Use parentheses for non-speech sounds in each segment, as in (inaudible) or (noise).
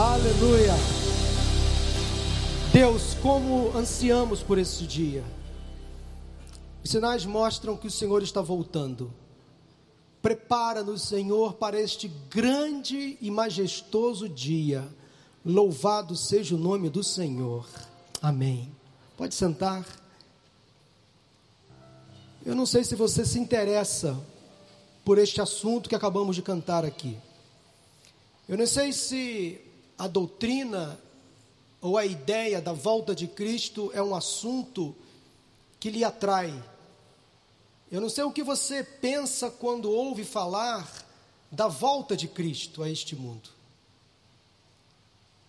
Aleluia. Deus, como ansiamos por esse dia. Os sinais mostram que o Senhor está voltando. Prepara-nos, Senhor, para este grande e majestoso dia. Louvado seja o nome do Senhor. Amém. Pode sentar. Eu não sei se você se interessa por este assunto que acabamos de cantar aqui. Eu não sei se a doutrina ou a ideia da volta de Cristo é um assunto que lhe atrai. Eu não sei o que você pensa quando ouve falar da volta de Cristo a este mundo.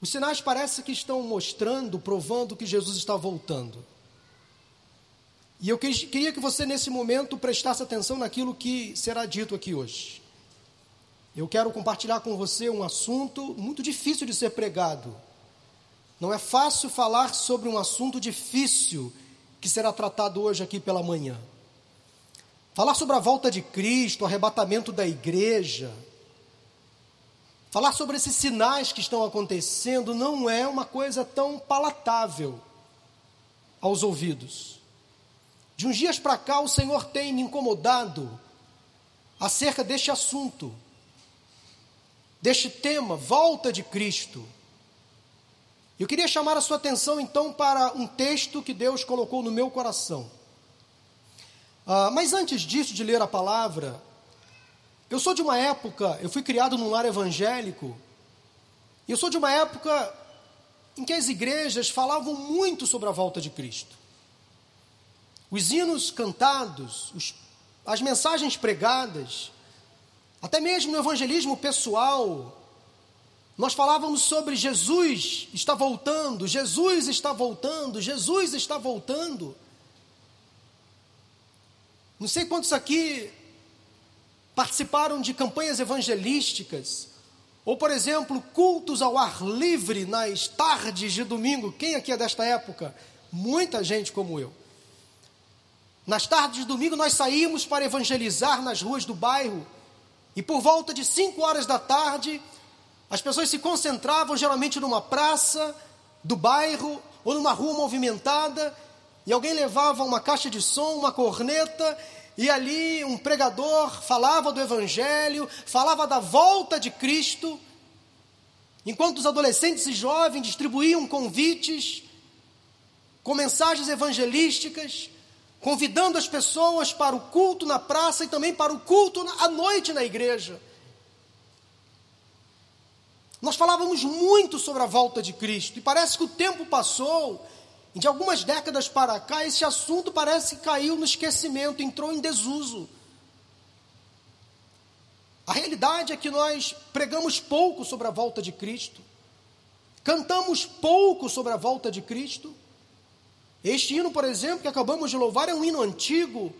Os sinais parecem que estão mostrando, provando que Jesus está voltando. E eu queria que você, nesse momento, prestasse atenção naquilo que será dito aqui hoje. Eu quero compartilhar com você um assunto muito difícil de ser pregado. Não é fácil falar sobre um assunto difícil que será tratado hoje aqui pela manhã. Falar sobre a volta de Cristo, o arrebatamento da igreja, falar sobre esses sinais que estão acontecendo não é uma coisa tão palatável aos ouvidos. De uns dias para cá, o Senhor tem me incomodado acerca deste assunto, deste tema, volta de Cristo. Eu queria chamar a sua atenção então para um texto que Deus colocou no meu coração. Ah, mas antes disso, de ler a palavra, eu sou de uma época, eu fui criado num lar evangélico, e eu sou de uma época em que as igrejas falavam muito sobre a volta de Cristo. Os hinos cantados, os, as mensagens pregadas, até mesmo no evangelismo pessoal, nós falávamos sobre Jesus está voltando, Jesus está voltando, Jesus está voltando. Não sei quantos aqui participaram de campanhas evangelísticas, ou, por exemplo, cultos ao ar livre nas tardes de domingo. Quem aqui é desta época? Muita gente como eu. Nas tardes de domingo nós saímos para evangelizar nas ruas do bairro, e por volta de 5 horas da tarde, as pessoas se concentravam geralmente numa praça do bairro ou numa rua movimentada e alguém levava uma caixa de som, uma corneta, e ali um pregador falava do Evangelho, falava da volta de Cristo, enquanto os adolescentes e jovens distribuíam convites com mensagens evangelísticas, convidando as pessoas para o culto na praça e também para o culto à noite na igreja. Nós falávamos muito sobre a volta de Cristo e parece que o tempo passou de algumas décadas para cá, esse assunto parece que caiu no esquecimento, entrou em desuso. A realidade é que nós pregamos pouco sobre a volta de Cristo, cantamos pouco sobre a volta de Cristo. Este hino, por exemplo, que acabamos de louvar, é um hino antigo,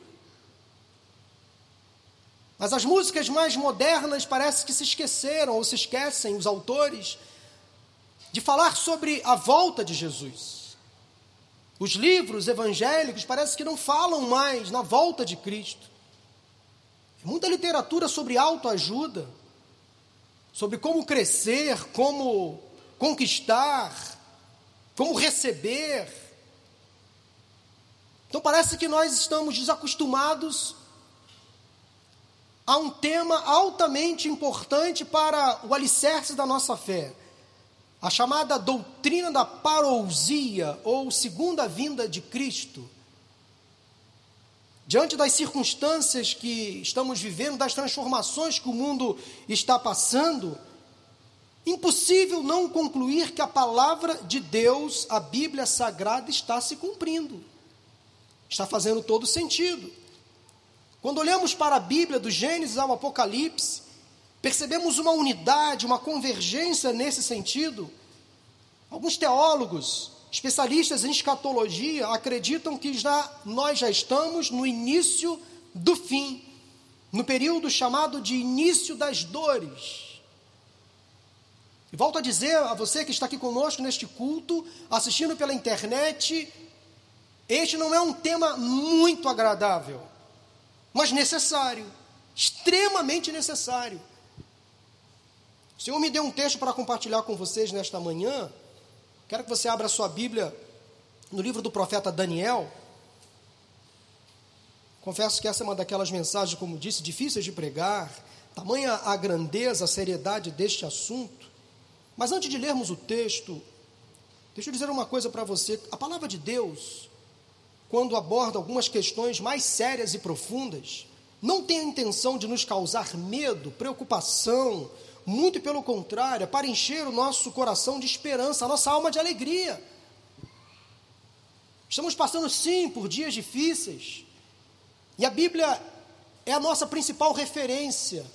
mas as músicas mais modernas parece que se esqueceram ou se esquecem, os autores, de falar sobre a volta de Jesus. Os livros evangélicos parece que não falam mais na volta de Cristo. É muita literatura sobre autoajuda, sobre como crescer, como conquistar, como receber. Então parece que nós estamos desacostumados a um tema altamente importante para o alicerce da nossa fé a chamada doutrina da parousia, ou segunda vinda de Cristo. Diante das circunstâncias que estamos vivendo, das transformações que o mundo está passando, impossível não concluir que a palavra de Deus, a Bíblia Sagrada, está se cumprindo. Está fazendo todo sentido. Quando olhamos para a Bíblia, do Gênesis ao Apocalipse, Percebemos uma unidade, uma convergência nesse sentido. Alguns teólogos, especialistas em escatologia, acreditam que já, nós já estamos no início do fim, no período chamado de início das dores. E volto a dizer a você que está aqui conosco neste culto, assistindo pela internet, este não é um tema muito agradável, mas necessário, extremamente necessário. O Senhor me deu um texto para compartilhar com vocês nesta manhã. Quero que você abra sua Bíblia no livro do profeta Daniel. Confesso que essa é uma daquelas mensagens, como disse, difíceis de pregar, tamanha a grandeza, a seriedade deste assunto. Mas antes de lermos o texto, deixa eu dizer uma coisa para você: a palavra de Deus, quando aborda algumas questões mais sérias e profundas, não tem a intenção de nos causar medo, preocupação, muito pelo contrário, é para encher o nosso coração de esperança, a nossa alma de alegria. Estamos passando, sim, por dias difíceis, e a Bíblia é a nossa principal referência.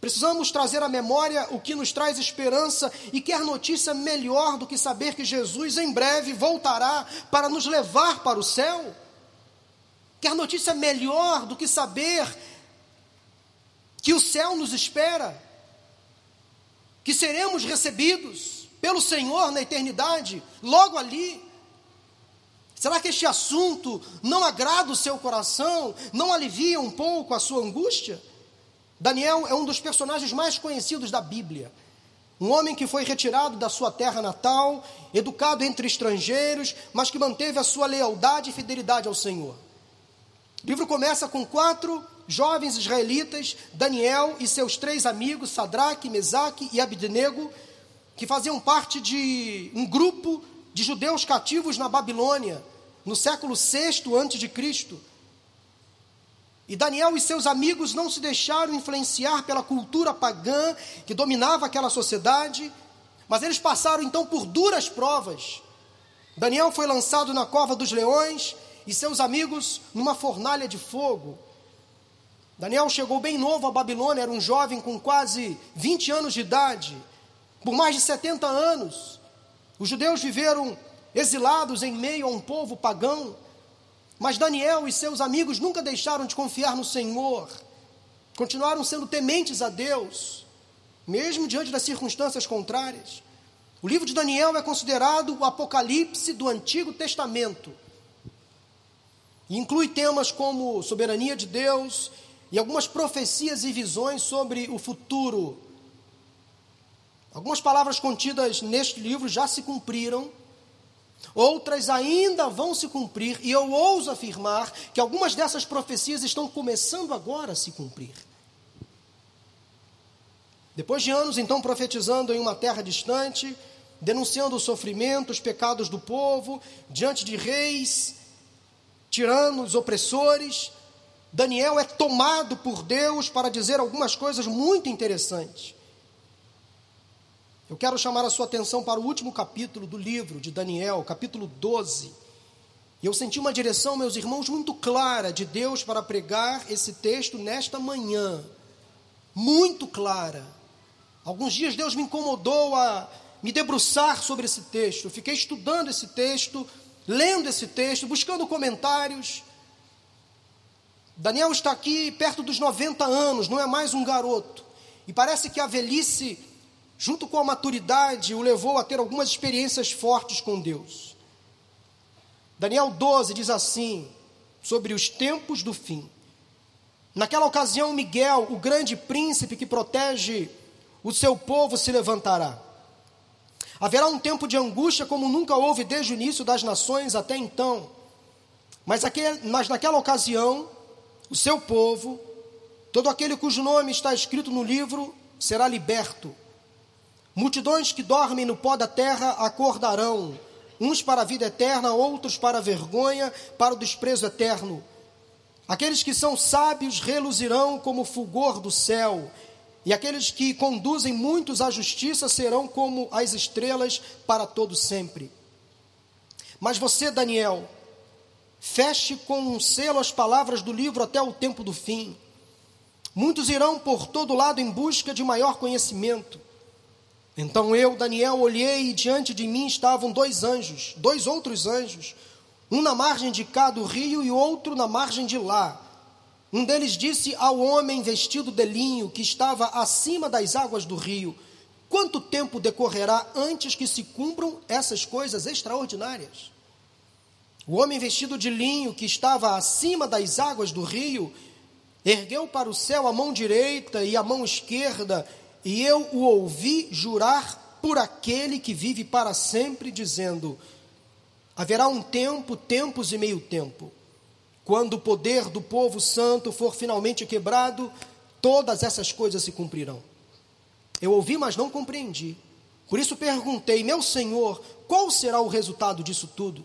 Precisamos trazer à memória o que nos traz esperança e quer notícia melhor do que saber que Jesus em breve voltará para nos levar para o céu? Quer notícia melhor do que saber que o céu nos espera? Que seremos recebidos pelo Senhor na eternidade, logo ali? Será que este assunto não agrada o seu coração? Não alivia um pouco a sua angústia? Daniel é um dos personagens mais conhecidos da Bíblia. Um homem que foi retirado da sua terra natal, educado entre estrangeiros, mas que manteve a sua lealdade e fidelidade ao Senhor. O livro começa com quatro jovens israelitas, Daniel e seus três amigos, Sadraque, Mesaque e Abednego, que faziam parte de um grupo de judeus cativos na Babilônia, no século VI a.C. E Daniel e seus amigos não se deixaram influenciar pela cultura pagã que dominava aquela sociedade, mas eles passaram então por duras provas. Daniel foi lançado na cova dos leões e seus amigos numa fornalha de fogo. Daniel chegou bem novo à Babilônia, era um jovem com quase 20 anos de idade. Por mais de 70 anos, os judeus viveram exilados em meio a um povo pagão, mas Daniel e seus amigos nunca deixaram de confiar no Senhor, continuaram sendo tementes a Deus, mesmo diante das circunstâncias contrárias. O livro de Daniel é considerado o apocalipse do Antigo Testamento. E inclui temas como soberania de Deus e algumas profecias e visões sobre o futuro Algumas palavras contidas neste livro já se cumpriram, outras ainda vão se cumprir, e eu ouso afirmar que algumas dessas profecias estão começando agora a se cumprir. Depois de anos, então, profetizando em uma terra distante, denunciando o sofrimento, os pecados do povo, diante de reis, tiranos, opressores, Daniel é tomado por Deus para dizer algumas coisas muito interessantes. Eu quero chamar a sua atenção para o último capítulo do livro de Daniel, capítulo 12. E eu senti uma direção, meus irmãos, muito clara de Deus para pregar esse texto nesta manhã. Muito clara. Alguns dias Deus me incomodou a me debruçar sobre esse texto. Eu fiquei estudando esse texto, lendo esse texto, buscando comentários. Daniel está aqui perto dos 90 anos, não é mais um garoto. E parece que a velhice junto com a maturidade, o levou a ter algumas experiências fortes com Deus. Daniel 12 diz assim, sobre os tempos do fim. Naquela ocasião, Miguel, o grande príncipe que protege o seu povo, se levantará. Haverá um tempo de angústia como nunca houve desde o início das nações até então. Mas, aquele, mas naquela ocasião, o seu povo, todo aquele cujo nome está escrito no livro, será liberto Multidões que dormem no pó da terra acordarão, uns para a vida eterna, outros para a vergonha, para o desprezo eterno. Aqueles que são sábios reluzirão como o fulgor do céu, e aqueles que conduzem muitos à justiça serão como as estrelas para todo sempre. Mas você, Daniel, feche com um selo as palavras do livro até o tempo do fim. Muitos irão por todo lado em busca de maior conhecimento. Então eu, Daniel, olhei e diante de mim estavam dois anjos, dois outros anjos, um na margem de cá do rio e outro na margem de lá. Um deles disse ao homem vestido de linho que estava acima das águas do rio: Quanto tempo decorrerá antes que se cumpram essas coisas extraordinárias? O homem vestido de linho que estava acima das águas do rio ergueu para o céu a mão direita e a mão esquerda, e eu o ouvi jurar por aquele que vive para sempre, dizendo: Haverá um tempo, tempos e meio tempo. Quando o poder do povo santo for finalmente quebrado, todas essas coisas se cumprirão. Eu ouvi, mas não compreendi. Por isso perguntei, meu Senhor, qual será o resultado disso tudo?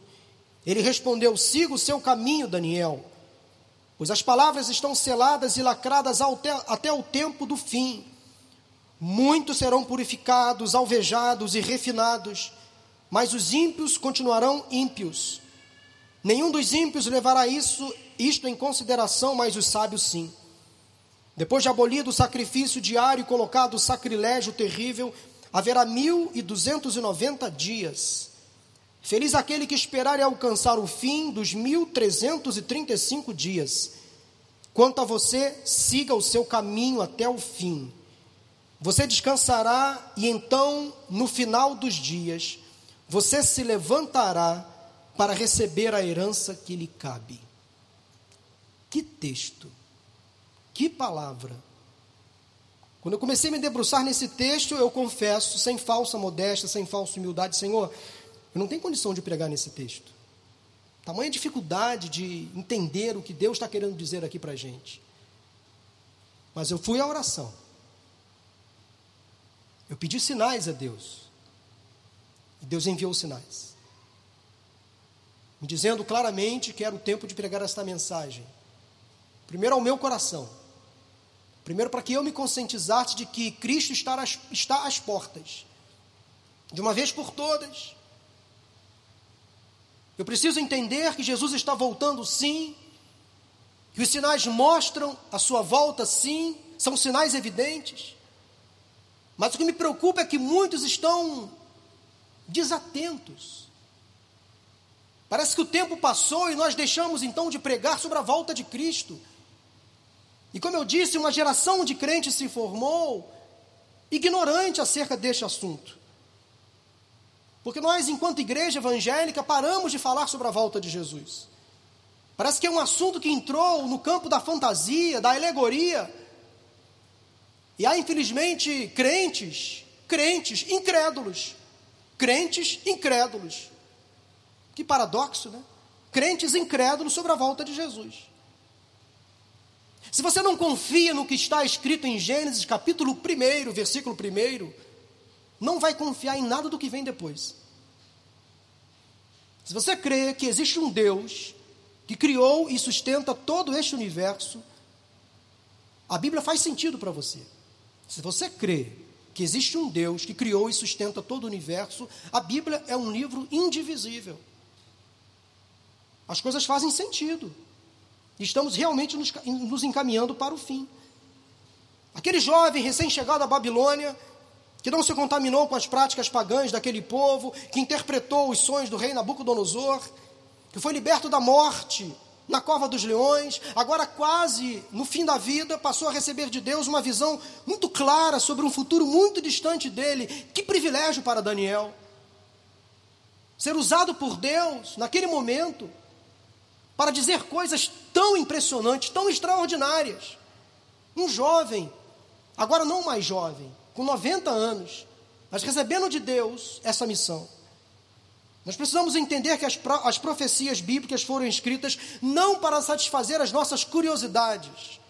Ele respondeu: Siga o seu caminho, Daniel, pois as palavras estão seladas e lacradas até, até o tempo do fim. Muitos serão purificados, alvejados e refinados mas os ímpios continuarão ímpios. Nenhum dos ímpios levará isso, isto em consideração, mas os sábios sim. Depois de abolido o sacrifício diário e colocado o sacrilégio terrível, haverá mil e duzentos e noventa dias. Feliz aquele que esperar e alcançar o fim dos mil trezentos e trinta e cinco dias. Quanto a você, siga o seu caminho até o fim. Você descansará e então, no final dos dias, você se levantará para receber a herança que lhe cabe. Que texto, que palavra. Quando eu comecei a me debruçar nesse texto, eu confesso, sem falsa modéstia, sem falsa humildade, Senhor, eu não tenho condição de pregar nesse texto. Tamanha dificuldade de entender o que Deus está querendo dizer aqui para a gente. Mas eu fui à oração. Eu pedi sinais a Deus. E Deus enviou sinais, me dizendo claramente que era o tempo de pregar esta mensagem. Primeiro ao meu coração. Primeiro para que eu me conscientizasse de que Cristo está às, está às portas. De uma vez por todas. Eu preciso entender que Jesus está voltando sim, que os sinais mostram a sua volta sim, são sinais evidentes. Mas o que me preocupa é que muitos estão desatentos. Parece que o tempo passou e nós deixamos então de pregar sobre a volta de Cristo. E como eu disse, uma geração de crentes se formou ignorante acerca deste assunto. Porque nós, enquanto igreja evangélica, paramos de falar sobre a volta de Jesus. Parece que é um assunto que entrou no campo da fantasia, da alegoria. E há, infelizmente, crentes, crentes incrédulos, crentes incrédulos. Que paradoxo, né? Crentes incrédulos sobre a volta de Jesus. Se você não confia no que está escrito em Gênesis capítulo 1, versículo 1, não vai confiar em nada do que vem depois. Se você crê que existe um Deus que criou e sustenta todo este universo, a Bíblia faz sentido para você. Se você crê que existe um Deus que criou e sustenta todo o universo, a Bíblia é um livro indivisível. As coisas fazem sentido. Estamos realmente nos, nos encaminhando para o fim. Aquele jovem recém-chegado à Babilônia, que não se contaminou com as práticas pagãs daquele povo, que interpretou os sonhos do rei Nabucodonosor, que foi liberto da morte, na cova dos leões, agora quase no fim da vida, passou a receber de Deus uma visão muito clara sobre um futuro muito distante dele. Que privilégio para Daniel! Ser usado por Deus naquele momento para dizer coisas tão impressionantes, tão extraordinárias. Um jovem, agora não mais jovem, com 90 anos, mas recebendo de Deus essa missão. Nós precisamos entender que as, as profecias bíblicas foram escritas não para satisfazer as nossas curiosidades,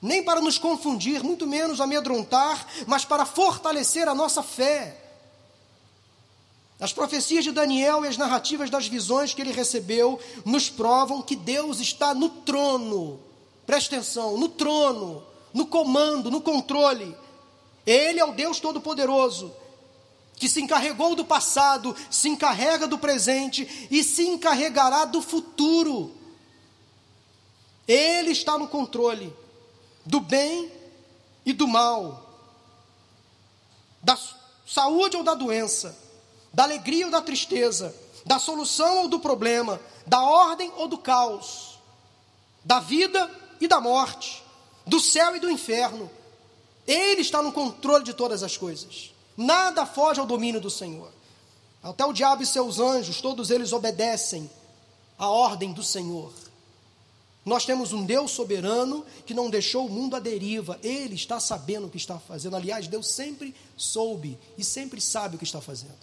nem para nos confundir, muito menos amedrontar, mas para fortalecer a nossa fé. As profecias de Daniel e as narrativas das visões que ele recebeu nos provam que Deus está no trono. Preste atenção, no trono, no comando, no controle. Ele é o Deus Todo-Poderoso que se encarregou do passado, se encarrega do presente e se encarregará do futuro. Ele está no controle do bem e do mal, da saúde ou da doença, da alegria ou da tristeza, da solução ou do problema, da ordem ou do caos, da vida e da morte, do céu e do inferno. Ele está no controle de todas as coisas. Nada foge ao domínio do Senhor. Até o diabo e seus anjos, todos eles obedecem à ordem do Senhor. Nós temos um Deus soberano que não deixou o mundo à deriva. Ele está sabendo o que está fazendo. Aliás, Deus sempre soube e sempre sabe o que está fazendo.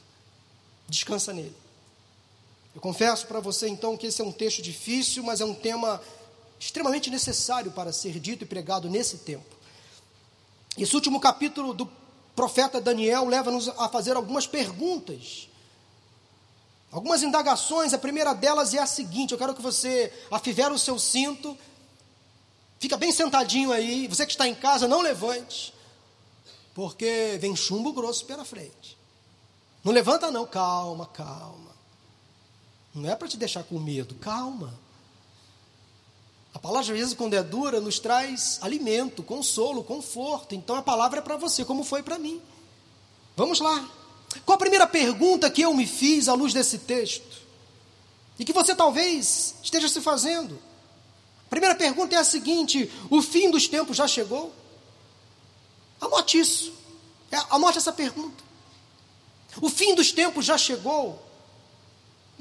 Descansa nele. Eu confesso para você então que esse é um texto difícil, mas é um tema extremamente necessário para ser dito e pregado nesse tempo. Esse último capítulo do profeta Daniel leva-nos a fazer algumas perguntas Algumas indagações, a primeira delas é a seguinte: eu quero que você afivere o seu cinto, fica bem sentadinho aí, você que está em casa, não levante, porque vem chumbo grosso pela frente. Não levanta, não, calma, calma. Não é para te deixar com medo, calma. A palavra, às vezes, quando é dura, nos traz alimento, consolo, conforto. Então a palavra é para você, como foi para mim. Vamos lá. Qual a primeira pergunta que eu me fiz à luz desse texto? E que você talvez esteja se fazendo? A primeira pergunta é a seguinte: o fim dos tempos já chegou? Anote isso. É, anote essa pergunta. O fim dos tempos já chegou?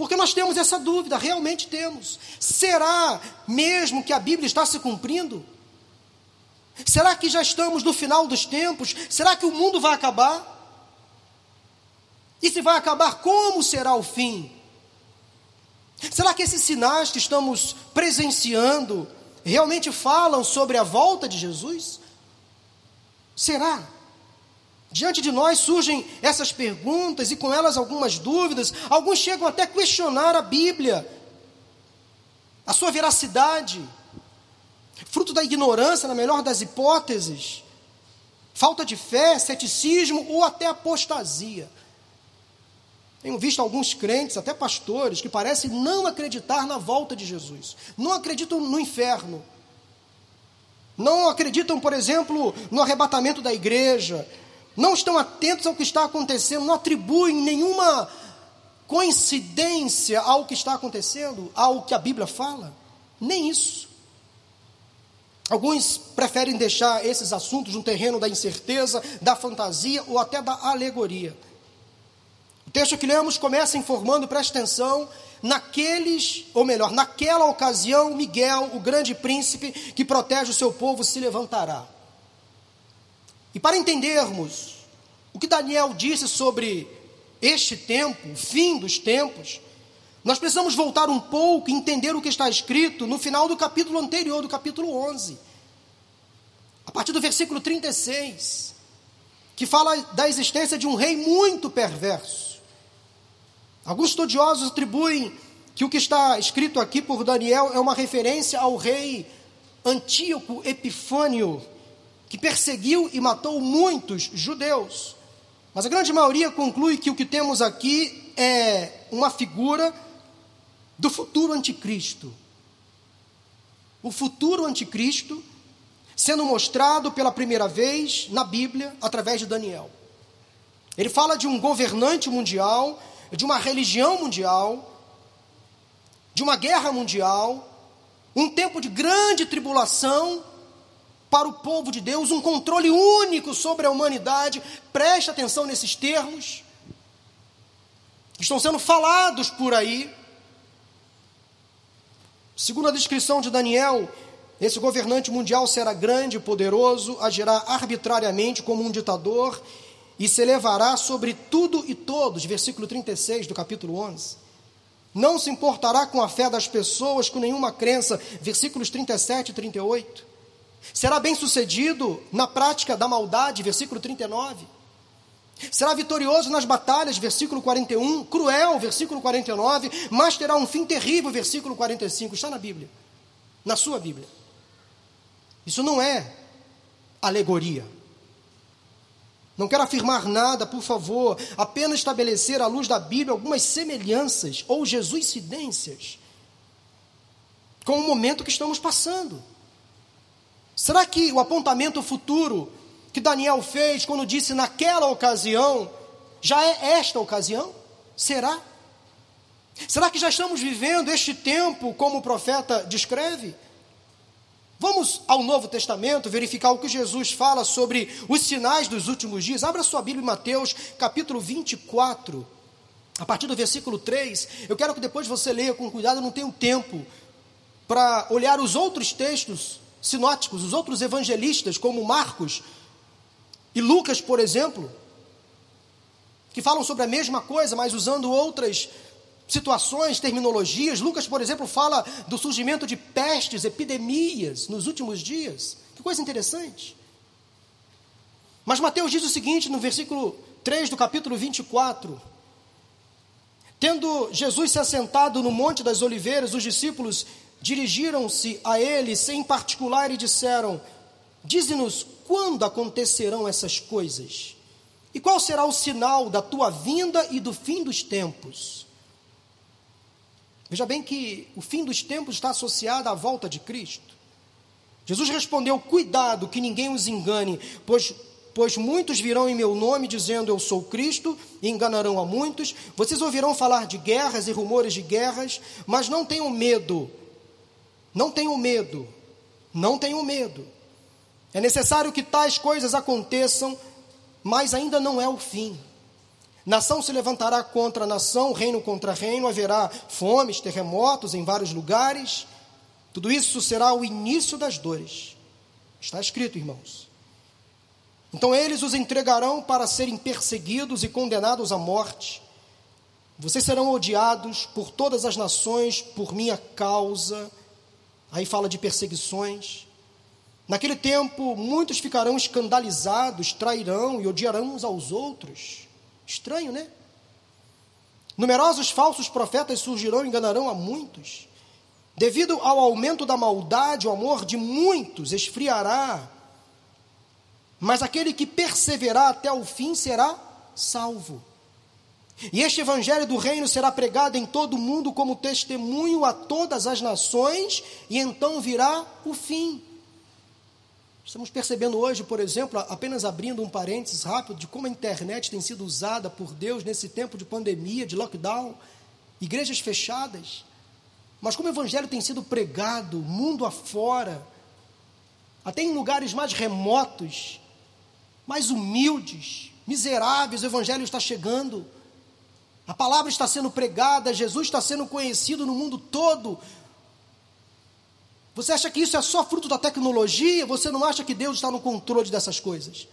Porque nós temos essa dúvida, realmente temos. Será mesmo que a Bíblia está se cumprindo? Será que já estamos no final dos tempos? Será que o mundo vai acabar? E se vai acabar, como será o fim? Será que esses sinais que estamos presenciando realmente falam sobre a volta de Jesus? Será? Diante de nós surgem essas perguntas e com elas algumas dúvidas. Alguns chegam até a questionar a Bíblia, a sua veracidade, fruto da ignorância, na melhor das hipóteses, falta de fé, ceticismo ou até apostasia. Tenho visto alguns crentes, até pastores, que parecem não acreditar na volta de Jesus, não acreditam no inferno, não acreditam, por exemplo, no arrebatamento da igreja, não estão atentos ao que está acontecendo, não atribuem nenhuma coincidência ao que está acontecendo, ao que a Bíblia fala, nem isso. Alguns preferem deixar esses assuntos no terreno da incerteza, da fantasia ou até da alegoria texto que lemos começa informando, presta atenção, naqueles, ou melhor, naquela ocasião, Miguel, o grande príncipe que protege o seu povo, se levantará. E para entendermos o que Daniel disse sobre este tempo, o fim dos tempos, nós precisamos voltar um pouco e entender o que está escrito no final do capítulo anterior, do capítulo 11. A partir do versículo 36, que fala da existência de um rei muito perverso Alguns estudiosos atribuem que o que está escrito aqui por Daniel é uma referência ao rei Antíoco Epifânio, que perseguiu e matou muitos judeus. Mas a grande maioria conclui que o que temos aqui é uma figura do futuro anticristo. O futuro anticristo sendo mostrado pela primeira vez na Bíblia através de Daniel. Ele fala de um governante mundial de uma religião mundial, de uma guerra mundial, um tempo de grande tribulação para o povo de Deus, um controle único sobre a humanidade. Preste atenção nesses termos estão sendo falados por aí. Segundo a descrição de Daniel, esse governante mundial será grande e poderoso, agirá arbitrariamente como um ditador e se elevará sobre tudo e todos, versículo 36 do capítulo 11. Não se importará com a fé das pessoas, com nenhuma crença, versículos 37 e 38. Será bem-sucedido na prática da maldade, versículo 39. Será vitorioso nas batalhas, versículo 41. Cruel, versículo 49. Mas terá um fim terrível, versículo 45. Está na Bíblia, na sua Bíblia. Isso não é alegoria. Não quero afirmar nada, por favor, apenas estabelecer à luz da Bíblia algumas semelhanças ou jesuicidências com o momento que estamos passando. Será que o apontamento futuro que Daniel fez quando disse naquela ocasião já é esta ocasião? Será? Será que já estamos vivendo este tempo como o profeta descreve? Vamos ao Novo Testamento verificar o que Jesus fala sobre os sinais dos últimos dias. Abra sua Bíblia em Mateus, capítulo 24, a partir do versículo 3. Eu quero que depois você leia com cuidado, eu não tenho tempo para olhar os outros textos sinóticos, os outros evangelistas, como Marcos e Lucas, por exemplo, que falam sobre a mesma coisa, mas usando outras situações, terminologias. Lucas, por exemplo, fala do surgimento de pestes, epidemias nos últimos dias. Que coisa interessante. Mas Mateus diz o seguinte no versículo 3 do capítulo 24: Tendo Jesus se assentado no Monte das Oliveiras, os discípulos dirigiram-se a ele sem particular e disseram: Dize-nos quando acontecerão essas coisas? E qual será o sinal da tua vinda e do fim dos tempos? Veja bem que o fim dos tempos está associado à volta de Cristo. Jesus respondeu: Cuidado que ninguém os engane, pois, pois muitos virão em meu nome dizendo eu sou Cristo e enganarão a muitos. Vocês ouvirão falar de guerras e rumores de guerras, mas não tenham medo. Não tenham medo. Não tenham medo. É necessário que tais coisas aconteçam, mas ainda não é o fim. Nação se levantará contra nação, reino contra reino, haverá fomes, terremotos em vários lugares. Tudo isso será o início das dores. Está escrito, irmãos. Então eles os entregarão para serem perseguidos e condenados à morte. Vocês serão odiados por todas as nações por minha causa. Aí fala de perseguições. Naquele tempo, muitos ficarão escandalizados, trairão e odiarão uns aos outros. Estranho, né? Numerosos falsos profetas surgirão e enganarão a muitos. Devido ao aumento da maldade, o amor de muitos esfriará. Mas aquele que perseverar até o fim será salvo. E este evangelho do reino será pregado em todo o mundo como testemunho a todas as nações, e então virá o fim. Estamos percebendo hoje, por exemplo, apenas abrindo um parênteses rápido, de como a internet tem sido usada por Deus nesse tempo de pandemia, de lockdown, igrejas fechadas, mas como o Evangelho tem sido pregado mundo afora, até em lugares mais remotos, mais humildes, miseráveis, o Evangelho está chegando, a palavra está sendo pregada, Jesus está sendo conhecido no mundo todo, você acha que isso é só fruto da tecnologia? Você não acha que Deus está no controle dessas coisas?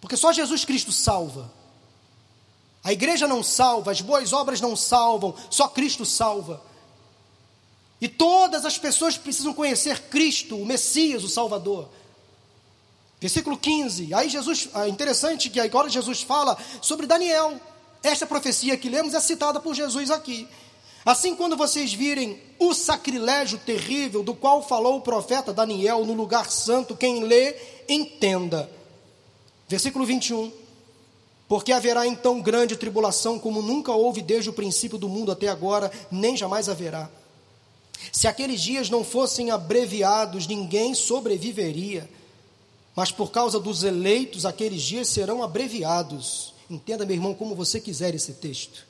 Porque só Jesus Cristo salva. A igreja não salva, as boas obras não salvam, só Cristo salva. E todas as pessoas precisam conhecer Cristo, o Messias, o Salvador. Versículo 15. Aí Jesus, é interessante que agora Jesus fala sobre Daniel. Esta profecia que lemos é citada por Jesus aqui. Assim, quando vocês virem o sacrilégio terrível do qual falou o profeta Daniel no lugar santo, quem lê, entenda. Versículo 21. Porque haverá então grande tribulação, como nunca houve desde o princípio do mundo até agora, nem jamais haverá. Se aqueles dias não fossem abreviados, ninguém sobreviveria. Mas por causa dos eleitos, aqueles dias serão abreviados. Entenda, meu irmão, como você quiser esse texto.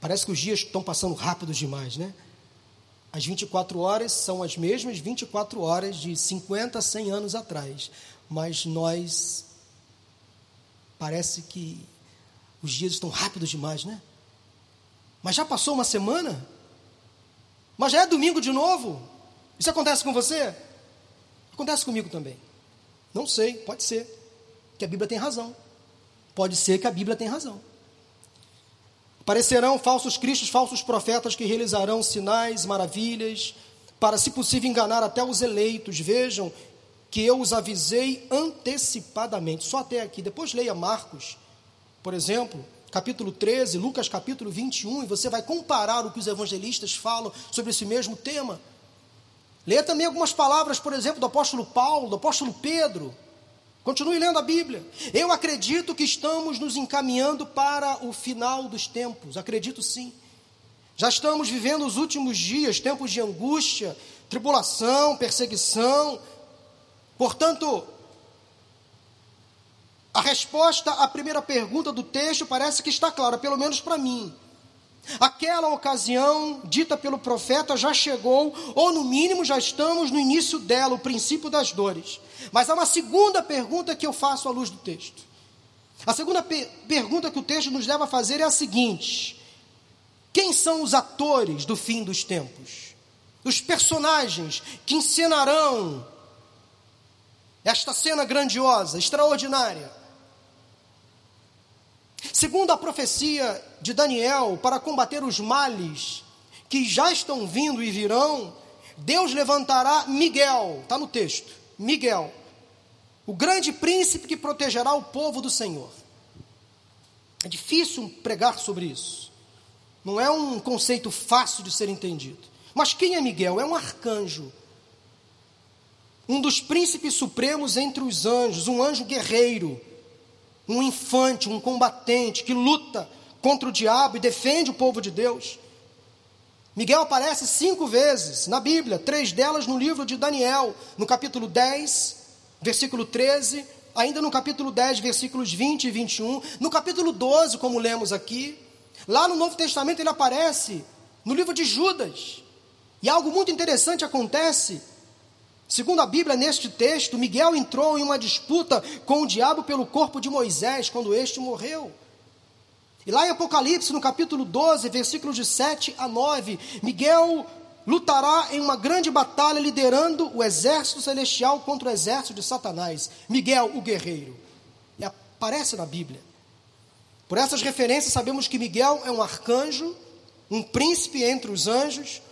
Parece que os dias estão passando rápidos demais, né? As 24 horas são as mesmas 24 horas de 50, 100 anos atrás, mas nós parece que os dias estão rápidos demais, né? Mas já passou uma semana? Mas já é domingo de novo? Isso acontece com você? Acontece comigo também. Não sei, pode ser que a Bíblia tem razão. Pode ser que a Bíblia tem razão. Aparecerão falsos cristos, falsos profetas que realizarão sinais, maravilhas, para, se possível, enganar até os eleitos. Vejam que eu os avisei antecipadamente. Só até aqui. Depois leia Marcos, por exemplo, capítulo 13, Lucas capítulo 21, e você vai comparar o que os evangelistas falam sobre esse mesmo tema. Leia também algumas palavras, por exemplo, do apóstolo Paulo, do apóstolo Pedro. Continue lendo a Bíblia. Eu acredito que estamos nos encaminhando para o final dos tempos. Acredito sim. Já estamos vivendo os últimos dias, tempos de angústia, tribulação, perseguição. Portanto, a resposta à primeira pergunta do texto parece que está clara, pelo menos para mim. Aquela ocasião dita pelo profeta já chegou, ou no mínimo já estamos no início dela, o princípio das dores. Mas há uma segunda pergunta que eu faço à luz do texto. A segunda per pergunta que o texto nos leva a fazer é a seguinte: Quem são os atores do fim dos tempos? Os personagens que encenarão esta cena grandiosa, extraordinária. Segundo a profecia de Daniel, para combater os males que já estão vindo e virão, Deus levantará Miguel, está no texto, Miguel, o grande príncipe que protegerá o povo do Senhor. É difícil pregar sobre isso, não é um conceito fácil de ser entendido. Mas quem é Miguel? É um arcanjo, um dos príncipes supremos entre os anjos, um anjo guerreiro, um infante, um combatente que luta contra o diabo e defende o povo de Deus. Miguel aparece cinco vezes na Bíblia, três delas no livro de Daniel, no capítulo 10, versículo 13, ainda no capítulo 10, versículos 20 e 21, no capítulo 12, como lemos aqui. Lá no Novo Testamento ele aparece no livro de Judas. E algo muito interessante acontece. Segundo a Bíblia, neste texto, Miguel entrou em uma disputa com o diabo pelo corpo de Moisés quando este morreu. E lá em Apocalipse, no capítulo 12, versículos de 7 a 9, Miguel lutará em uma grande batalha liderando o exército celestial contra o exército de Satanás. Miguel, o guerreiro. E aparece na Bíblia. Por essas referências, sabemos que Miguel é um arcanjo, um príncipe entre os anjos,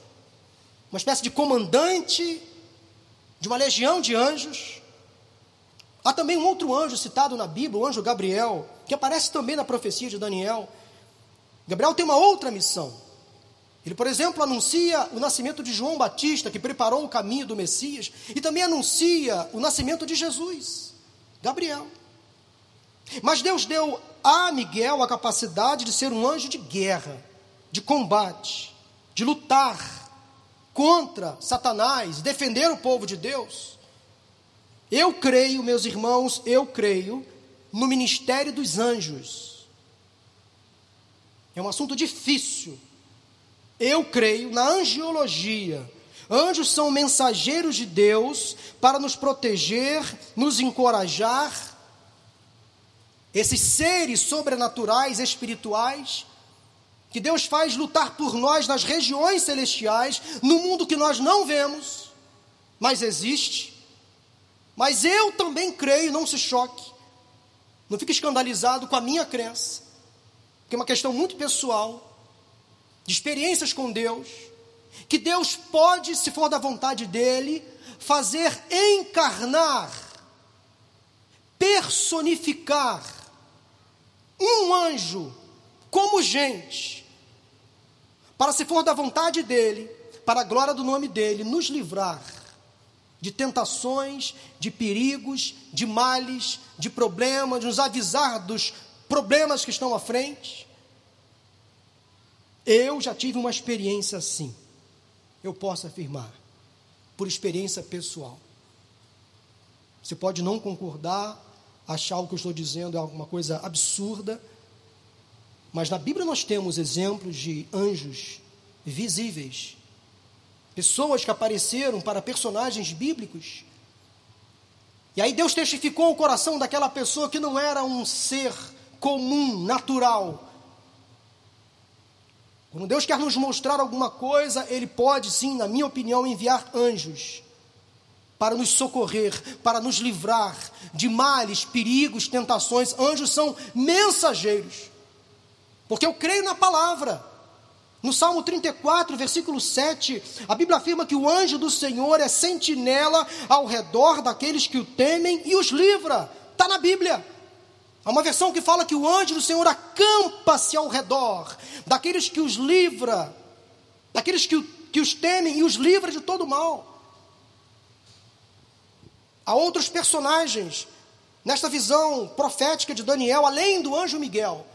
uma espécie de comandante de uma legião de anjos. Há também um outro anjo citado na Bíblia, o anjo Gabriel, que aparece também na profecia de Daniel. Gabriel tem uma outra missão. Ele, por exemplo, anuncia o nascimento de João Batista, que preparou o caminho do Messias, e também anuncia o nascimento de Jesus. Gabriel. Mas Deus deu a Miguel a capacidade de ser um anjo de guerra, de combate, de lutar contra Satanás, defender o povo de Deus. Eu creio, meus irmãos, eu creio no ministério dos anjos. É um assunto difícil. Eu creio na angiologia. Anjos são mensageiros de Deus para nos proteger, nos encorajar. Esses seres sobrenaturais, espirituais, que Deus faz lutar por nós nas regiões celestiais, no mundo que nós não vemos, mas existe. Mas eu também creio, não se choque. Não fique escandalizado com a minha crença, que é uma questão muito pessoal, de experiências com Deus, que Deus pode, se for da vontade dele, fazer encarnar, personificar um anjo como gente, para, se for da vontade dele, para a glória do nome dele, nos livrar de tentações, de perigos, de males, de problemas, de nos avisar dos problemas que estão à frente. Eu já tive uma experiência assim, eu posso afirmar, por experiência pessoal. Você pode não concordar, achar o que eu estou dizendo é alguma coisa absurda, mas na Bíblia nós temos exemplos de anjos visíveis pessoas que apareceram para personagens bíblicos. E aí Deus testificou o coração daquela pessoa que não era um ser comum, natural. Quando Deus quer nos mostrar alguma coisa, Ele pode, sim, na minha opinião, enviar anjos para nos socorrer, para nos livrar de males, perigos, tentações. Anjos são mensageiros, porque eu creio na palavra. No Salmo 34, versículo 7, a Bíblia afirma que o anjo do Senhor é sentinela ao redor daqueles que o temem e os livra. Está na Bíblia. Há uma versão que fala que o anjo do Senhor acampa-se ao redor daqueles que os livra, daqueles que, que os temem e os livra de todo mal. Há outros personagens nesta visão profética de Daniel, além do anjo Miguel.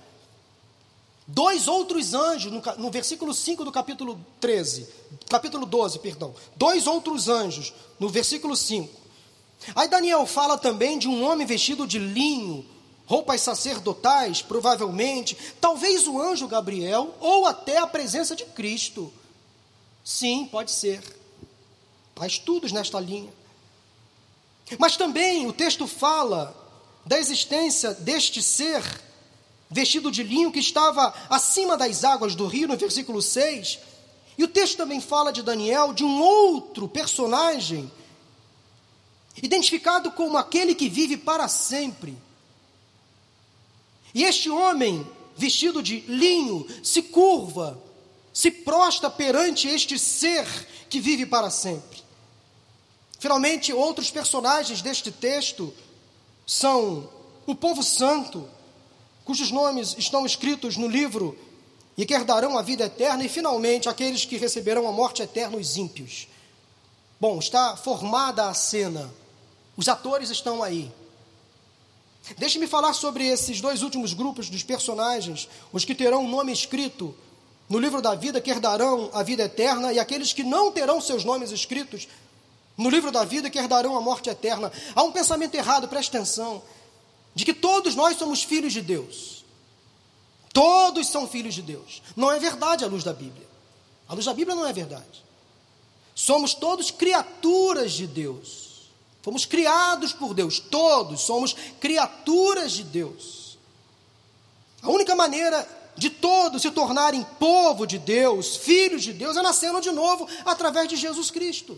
Dois outros anjos, no, no, versículo 5 do capítulo 13, capítulo 12, perdão. Dois outros anjos, no versículo 5. Aí Daniel fala também de um homem vestido de linho, roupas sacerdotais, provavelmente, talvez o anjo Gabriel, ou até a presença de Cristo. Sim, pode ser. Há estudos nesta linha. Mas também o texto fala da existência deste ser vestido de linho, que estava acima das águas do rio, no versículo 6. E o texto também fala de Daniel, de um outro personagem, identificado como aquele que vive para sempre. E este homem, vestido de linho, se curva, se prostra perante este ser que vive para sempre. Finalmente, outros personagens deste texto são o povo santo, cujos nomes estão escritos no livro e que herdarão a vida eterna, e finalmente aqueles que receberão a morte eterna, os ímpios. Bom, está formada a cena, os atores estão aí. Deixe-me falar sobre esses dois últimos grupos dos personagens, os que terão o nome escrito no livro da vida, que herdarão a vida eterna, e aqueles que não terão seus nomes escritos no livro da vida, que herdarão a morte eterna. Há um pensamento errado, preste atenção, de que todos nós somos filhos de Deus. Todos são filhos de Deus. Não é verdade à luz da Bíblia. A luz da Bíblia não é verdade. Somos todos criaturas de Deus. Fomos criados por Deus. Todos somos criaturas de Deus. A única maneira de todos se tornarem povo de Deus, filhos de Deus, é nascendo de novo através de Jesus Cristo.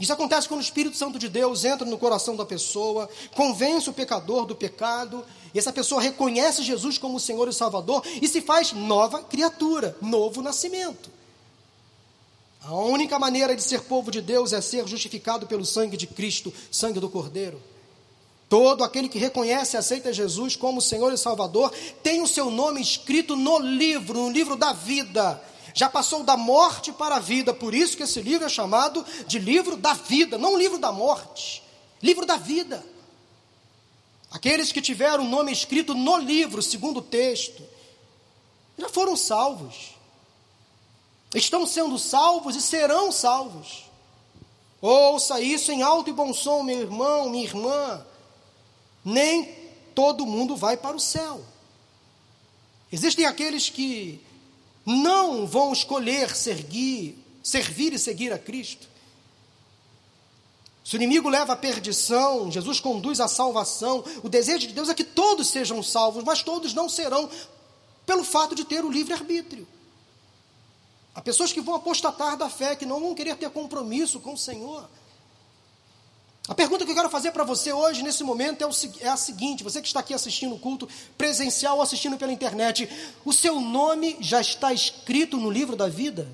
Isso acontece quando o Espírito Santo de Deus entra no coração da pessoa, convence o pecador do pecado, e essa pessoa reconhece Jesus como Senhor e Salvador e se faz nova criatura, novo nascimento. A única maneira de ser povo de Deus é ser justificado pelo sangue de Cristo, sangue do Cordeiro. Todo aquele que reconhece e aceita Jesus como Senhor e Salvador tem o seu nome escrito no livro, no livro da vida já passou da morte para a vida, por isso que esse livro é chamado de livro da vida, não livro da morte, livro da vida. Aqueles que tiveram o nome escrito no livro, segundo o texto, já foram salvos. Estão sendo salvos e serão salvos. Ouça isso em alto e bom som, meu irmão, minha irmã. Nem todo mundo vai para o céu. Existem aqueles que não vão escolher servir, e seguir a Cristo. Se o inimigo leva à perdição, Jesus conduz à salvação. O desejo de Deus é que todos sejam salvos, mas todos não serão pelo fato de ter o livre-arbítrio. Há pessoas que vão apostatar da fé, que não vão querer ter compromisso com o Senhor. A pergunta que eu quero fazer para você hoje, nesse momento, é, o, é, a seguinte: você que está aqui assistindo o culto presencial ou assistindo pela internet, o seu nome já está escrito no livro da vida?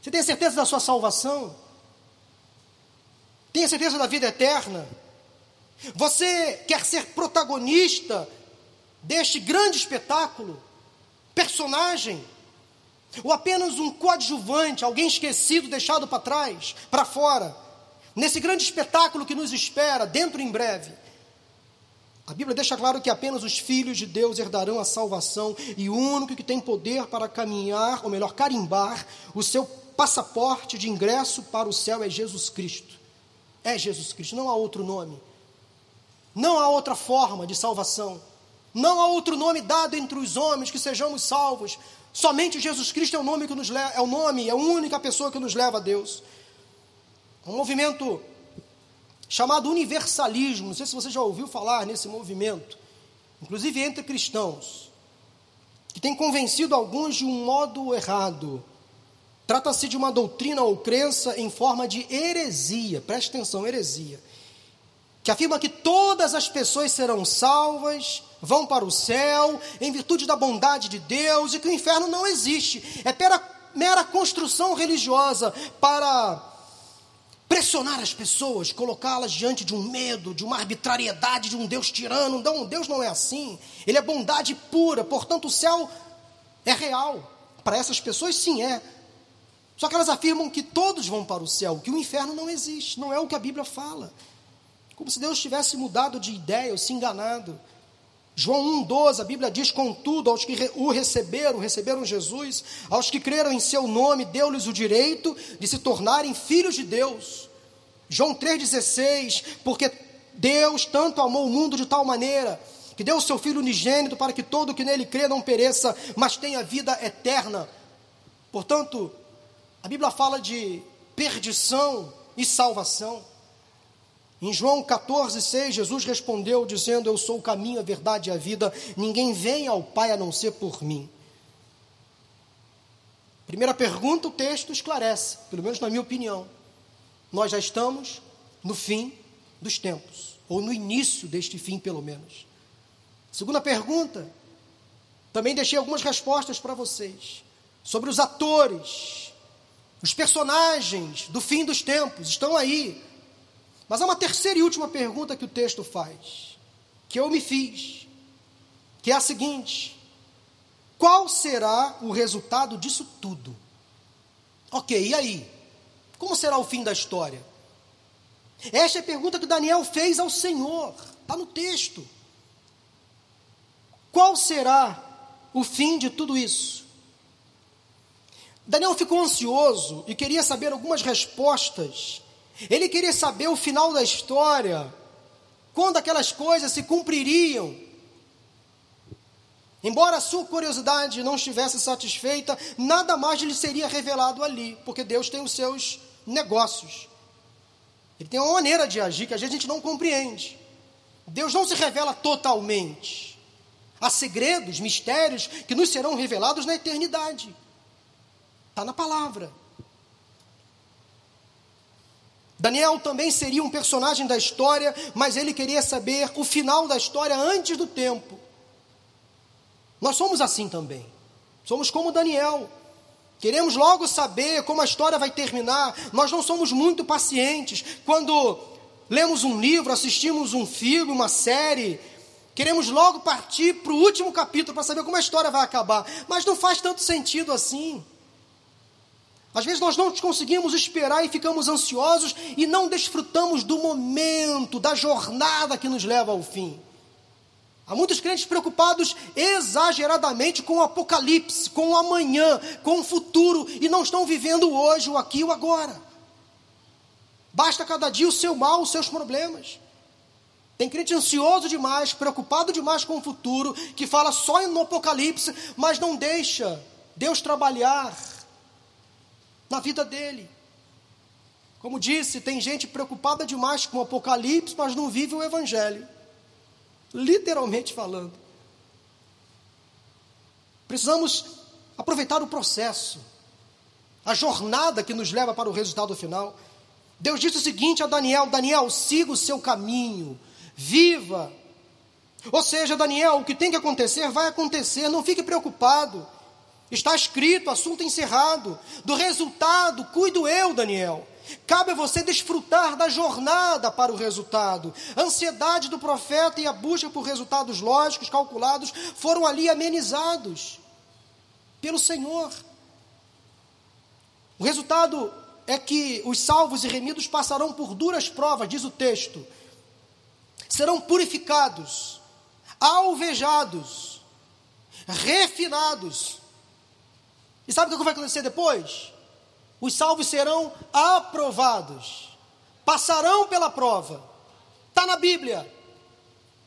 Você tem certeza da sua salvação? Tem certeza da vida eterna? Você quer ser protagonista deste grande espetáculo? Personagem? Ou apenas um coadjuvante, alguém esquecido, deixado para trás, para fora? Nesse grande espetáculo que nos espera dentro em breve. A Bíblia deixa claro que apenas os filhos de Deus herdarão a salvação e o único que tem poder para caminhar, ou melhor, carimbar o seu passaporte de ingresso para o céu é Jesus Cristo. É Jesus Cristo, não há outro nome. Não há outra forma de salvação. Não há outro nome dado entre os homens que sejamos salvos. Somente Jesus Cristo é o nome que nos leva, é o nome, é a única pessoa que nos leva a Deus um movimento chamado universalismo. Não sei se você já ouviu falar nesse movimento, inclusive entre cristãos, que tem convencido alguns de um modo errado. Trata-se de uma doutrina ou crença em forma de heresia, preste atenção, heresia, que afirma que todas as pessoas serão salvas, vão para o céu, em virtude da bondade de Deus, e que o inferno não existe. É mera, mera construção religiosa para pressionar as pessoas, colocá-las diante de um medo, de uma arbitrariedade, de um Deus tirano. Não, Deus não é assim. Ele é bondade pura, portanto o céu é real. Para essas pessoas, sim, é. Só que elas afirmam que todos vão para o céu, que o inferno não existe, não é o que a Bíblia fala. Como se Deus tivesse mudado de ideia ou se enganado. João 1,12, a Bíblia diz: Contudo, aos que o receberam, receberam Jesus, aos que creram em seu nome, deu-lhes o direito de se tornarem filhos de Deus. João 3,16, porque Deus tanto amou o mundo de tal maneira, que deu o seu Filho unigênito para que todo que nele crê não pereça, mas tenha vida eterna. Portanto, a Bíblia fala de perdição e salvação. Em João 14, 6, Jesus respondeu, dizendo: Eu sou o caminho, a verdade e a vida, ninguém vem ao Pai a não ser por mim. Primeira pergunta, o texto esclarece, pelo menos na minha opinião. Nós já estamos no fim dos tempos, ou no início deste fim, pelo menos. Segunda pergunta, também deixei algumas respostas para vocês sobre os atores, os personagens do fim dos tempos, estão aí. Mas há uma terceira e última pergunta que o texto faz, que eu me fiz, que é a seguinte: qual será o resultado disso tudo? Ok, e aí? Como será o fim da história? Esta é a pergunta que Daniel fez ao Senhor, está no texto. Qual será o fim de tudo isso? Daniel ficou ansioso e queria saber algumas respostas. Ele queria saber o final da história, quando aquelas coisas se cumpririam. Embora a sua curiosidade não estivesse satisfeita, nada mais lhe seria revelado ali, porque Deus tem os seus negócios. Ele tem uma maneira de agir que a gente não compreende. Deus não se revela totalmente. Há segredos, mistérios que nos serão revelados na eternidade. Está na palavra. Daniel também seria um personagem da história, mas ele queria saber o final da história antes do tempo. Nós somos assim também. Somos como Daniel. Queremos logo saber como a história vai terminar. Nós não somos muito pacientes. Quando lemos um livro, assistimos um filme, uma série, Queremos logo partir para o último capítulo para saber como a história vai acabar. Mas não faz tanto sentido assim. Às vezes nós não conseguimos esperar e ficamos ansiosos e não desfrutamos do momento, da jornada que nos leva ao fim. Há muitos crentes preocupados exageradamente com o apocalipse, com o amanhã, com o futuro e não estão vivendo hoje, o aqui o agora. Basta cada dia o seu mal, os seus problemas. Tem crente ansioso demais, preocupado demais com o futuro, que fala só no Apocalipse, mas não deixa Deus trabalhar na vida dele. Como disse, tem gente preocupada demais com o Apocalipse, mas não vive o Evangelho. Literalmente falando. Precisamos aproveitar o processo, a jornada que nos leva para o resultado final. Deus disse o seguinte a Daniel: Daniel, siga o seu caminho, viva. Ou seja, Daniel, o que tem que acontecer vai acontecer, não fique preocupado. Está escrito, assunto encerrado. Do resultado, cuido eu, Daniel. Cabe a você desfrutar da jornada para o resultado. A ansiedade do profeta e a busca por resultados lógicos, calculados, foram ali amenizados pelo Senhor. O resultado é que os salvos e remidos passarão por duras provas, diz o texto, serão purificados, alvejados, refinados. E sabe o que vai acontecer depois? Os salvos serão aprovados, passarão pela prova. Está na Bíblia.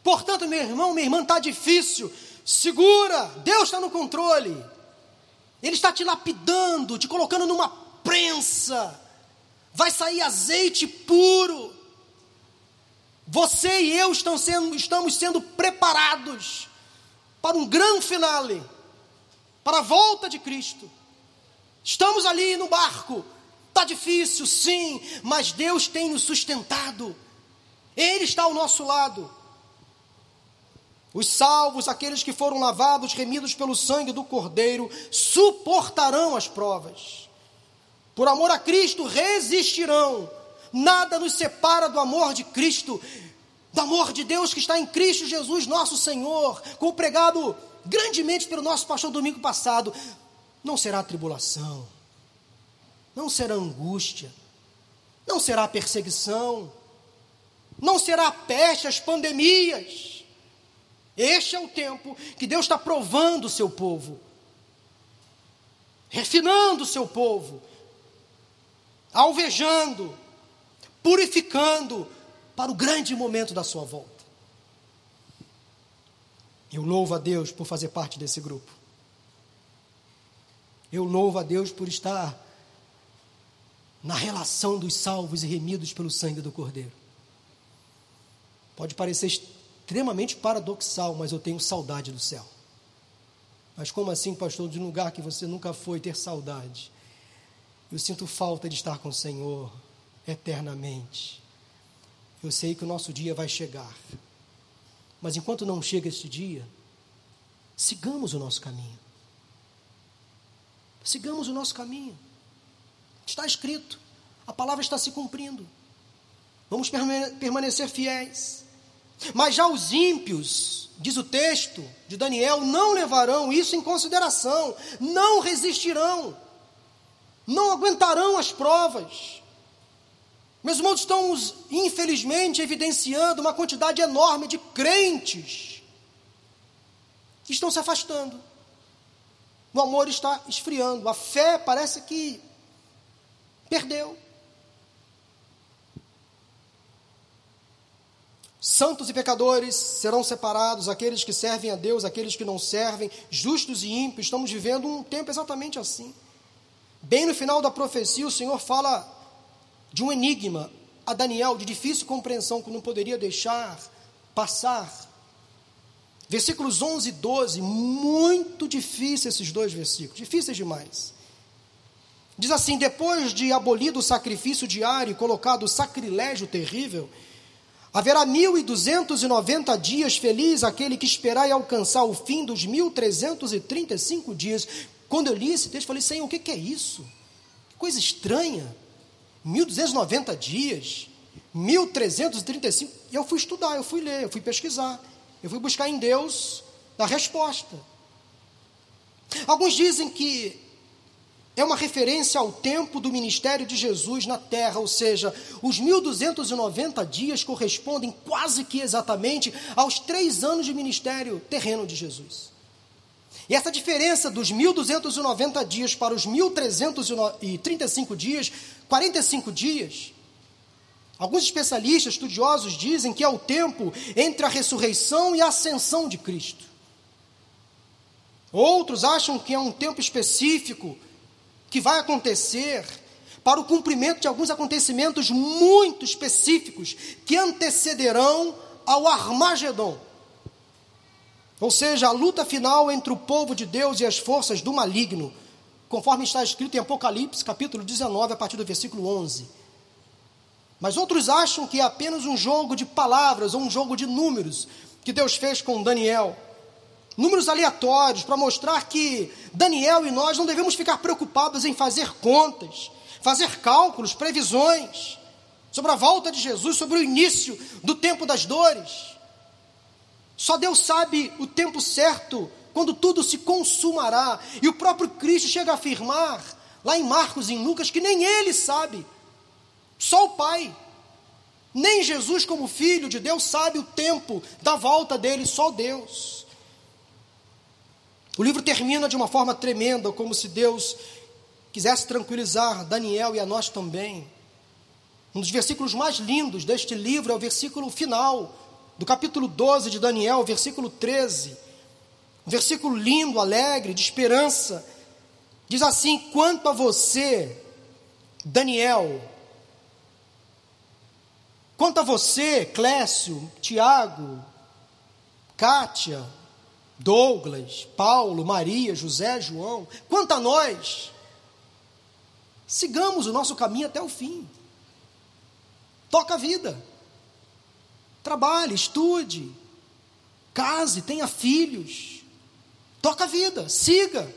Portanto, meu irmão, minha irmã, está difícil. Segura, Deus está no controle. Ele está te lapidando, te colocando numa prensa. Vai sair azeite puro. Você e eu sendo, estamos sendo preparados para um grande finale, para a volta de Cristo. Estamos ali no barco, está difícil, sim, mas Deus tem nos sustentado, Ele está ao nosso lado. Os salvos, aqueles que foram lavados, remidos pelo sangue do Cordeiro, suportarão as provas. Por amor a Cristo, resistirão Nada nos separa do amor de Cristo, do amor de Deus que está em Cristo Jesus, nosso Senhor, como pregado grandemente pelo nosso pastor domingo passado. Não será tribulação, não será angústia, não será perseguição, não será peste, as pandemias. Este é o tempo que Deus está provando o seu povo, refinando o seu povo, alvejando, purificando para o grande momento da sua volta. Eu louvo a Deus por fazer parte desse grupo. Eu louvo a Deus por estar na relação dos salvos e remidos pelo sangue do Cordeiro. Pode parecer extremamente paradoxal, mas eu tenho saudade do céu. Mas como assim, pastor, de um lugar que você nunca foi ter saudade? Eu sinto falta de estar com o Senhor eternamente. Eu sei que o nosso dia vai chegar. Mas enquanto não chega este dia, sigamos o nosso caminho. Sigamos o nosso caminho. Está escrito, a palavra está se cumprindo. Vamos permanecer fiéis. Mas já os ímpios, diz o texto de Daniel, não levarão isso em consideração, não resistirão, não aguentarão as provas. Meus irmãos, estamos, infelizmente, evidenciando uma quantidade enorme de crentes que estão se afastando. O amor está esfriando, a fé parece que perdeu. Santos e pecadores serão separados, aqueles que servem a Deus, aqueles que não servem, justos e ímpios. Estamos vivendo um tempo exatamente assim. Bem no final da profecia, o Senhor fala de um enigma a Daniel de difícil compreensão que não poderia deixar passar. Versículos 11 e 12, muito difíceis esses dois versículos, difíceis demais. Diz assim: depois de abolido o sacrifício diário e colocado o sacrilégio terrível, haverá mil e duzentos e noventa dias feliz aquele que esperar e alcançar o fim dos mil trezentos e trinta e cinco dias. Quando eu li esse texto, falei: Senhor, o que é isso? Que coisa estranha. 1290 dias, 1335. E eu fui estudar, eu fui ler, eu fui pesquisar, eu fui buscar em Deus a resposta. Alguns dizem que é uma referência ao tempo do ministério de Jesus na terra, ou seja, os 1290 dias correspondem quase que exatamente aos três anos de ministério terreno de Jesus. E essa diferença dos 1290 dias para os 1335 dias, 45 dias, alguns especialistas, estudiosos dizem que é o tempo entre a ressurreição e a ascensão de Cristo. Outros acham que é um tempo específico que vai acontecer para o cumprimento de alguns acontecimentos muito específicos que antecederão ao Armagedon. Ou seja, a luta final entre o povo de Deus e as forças do maligno, conforme está escrito em Apocalipse, capítulo 19, a partir do versículo 11. Mas outros acham que é apenas um jogo de palavras ou um jogo de números que Deus fez com Daniel números aleatórios para mostrar que Daniel e nós não devemos ficar preocupados em fazer contas, fazer cálculos, previsões sobre a volta de Jesus, sobre o início do tempo das dores. Só Deus sabe o tempo certo quando tudo se consumará. E o próprio Cristo chega a afirmar, lá em Marcos e em Lucas, que nem ele sabe, só o Pai. Nem Jesus, como filho de Deus, sabe o tempo da volta dele, só Deus. O livro termina de uma forma tremenda, como se Deus quisesse tranquilizar Daniel e a nós também. Um dos versículos mais lindos deste livro é o versículo final, do capítulo 12 de Daniel, versículo 13. Um versículo lindo, alegre, de esperança. Diz assim: Quanto a você, Daniel, quanto a você, Clécio, Tiago, Kátia, Douglas, Paulo, Maria, José, João, quanto a nós, sigamos o nosso caminho até o fim. Toca a vida. Trabalhe, estude, case, tenha filhos. Toca a vida, siga.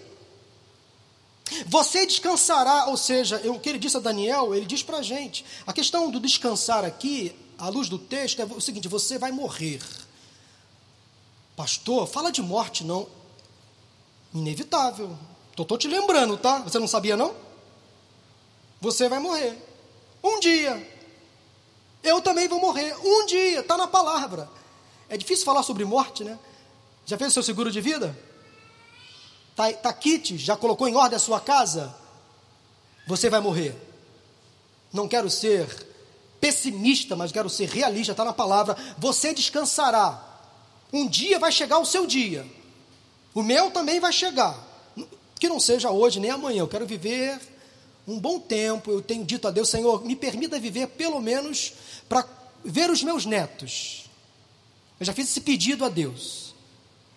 Você descansará, ou seja, o que ele disse a Daniel, ele diz para a gente. A questão do descansar aqui, à luz do texto, é o seguinte: você vai morrer. Pastor, fala de morte, não. Inevitável. Estou te lembrando, tá? Você não sabia, não? Você vai morrer. Um dia. Eu também vou morrer. Um dia. Está na palavra. É difícil falar sobre morte, né? Já fez o seu seguro de vida? Tá, tá kit? Já colocou em ordem a sua casa? Você vai morrer. Não quero ser pessimista, mas quero ser realista. Está na palavra. Você descansará um dia vai chegar o seu dia. O meu também vai chegar. Que não seja hoje nem amanhã. Eu quero viver um bom tempo. Eu tenho dito a Deus, Senhor, me permita viver pelo menos para ver os meus netos. Eu já fiz esse pedido a Deus.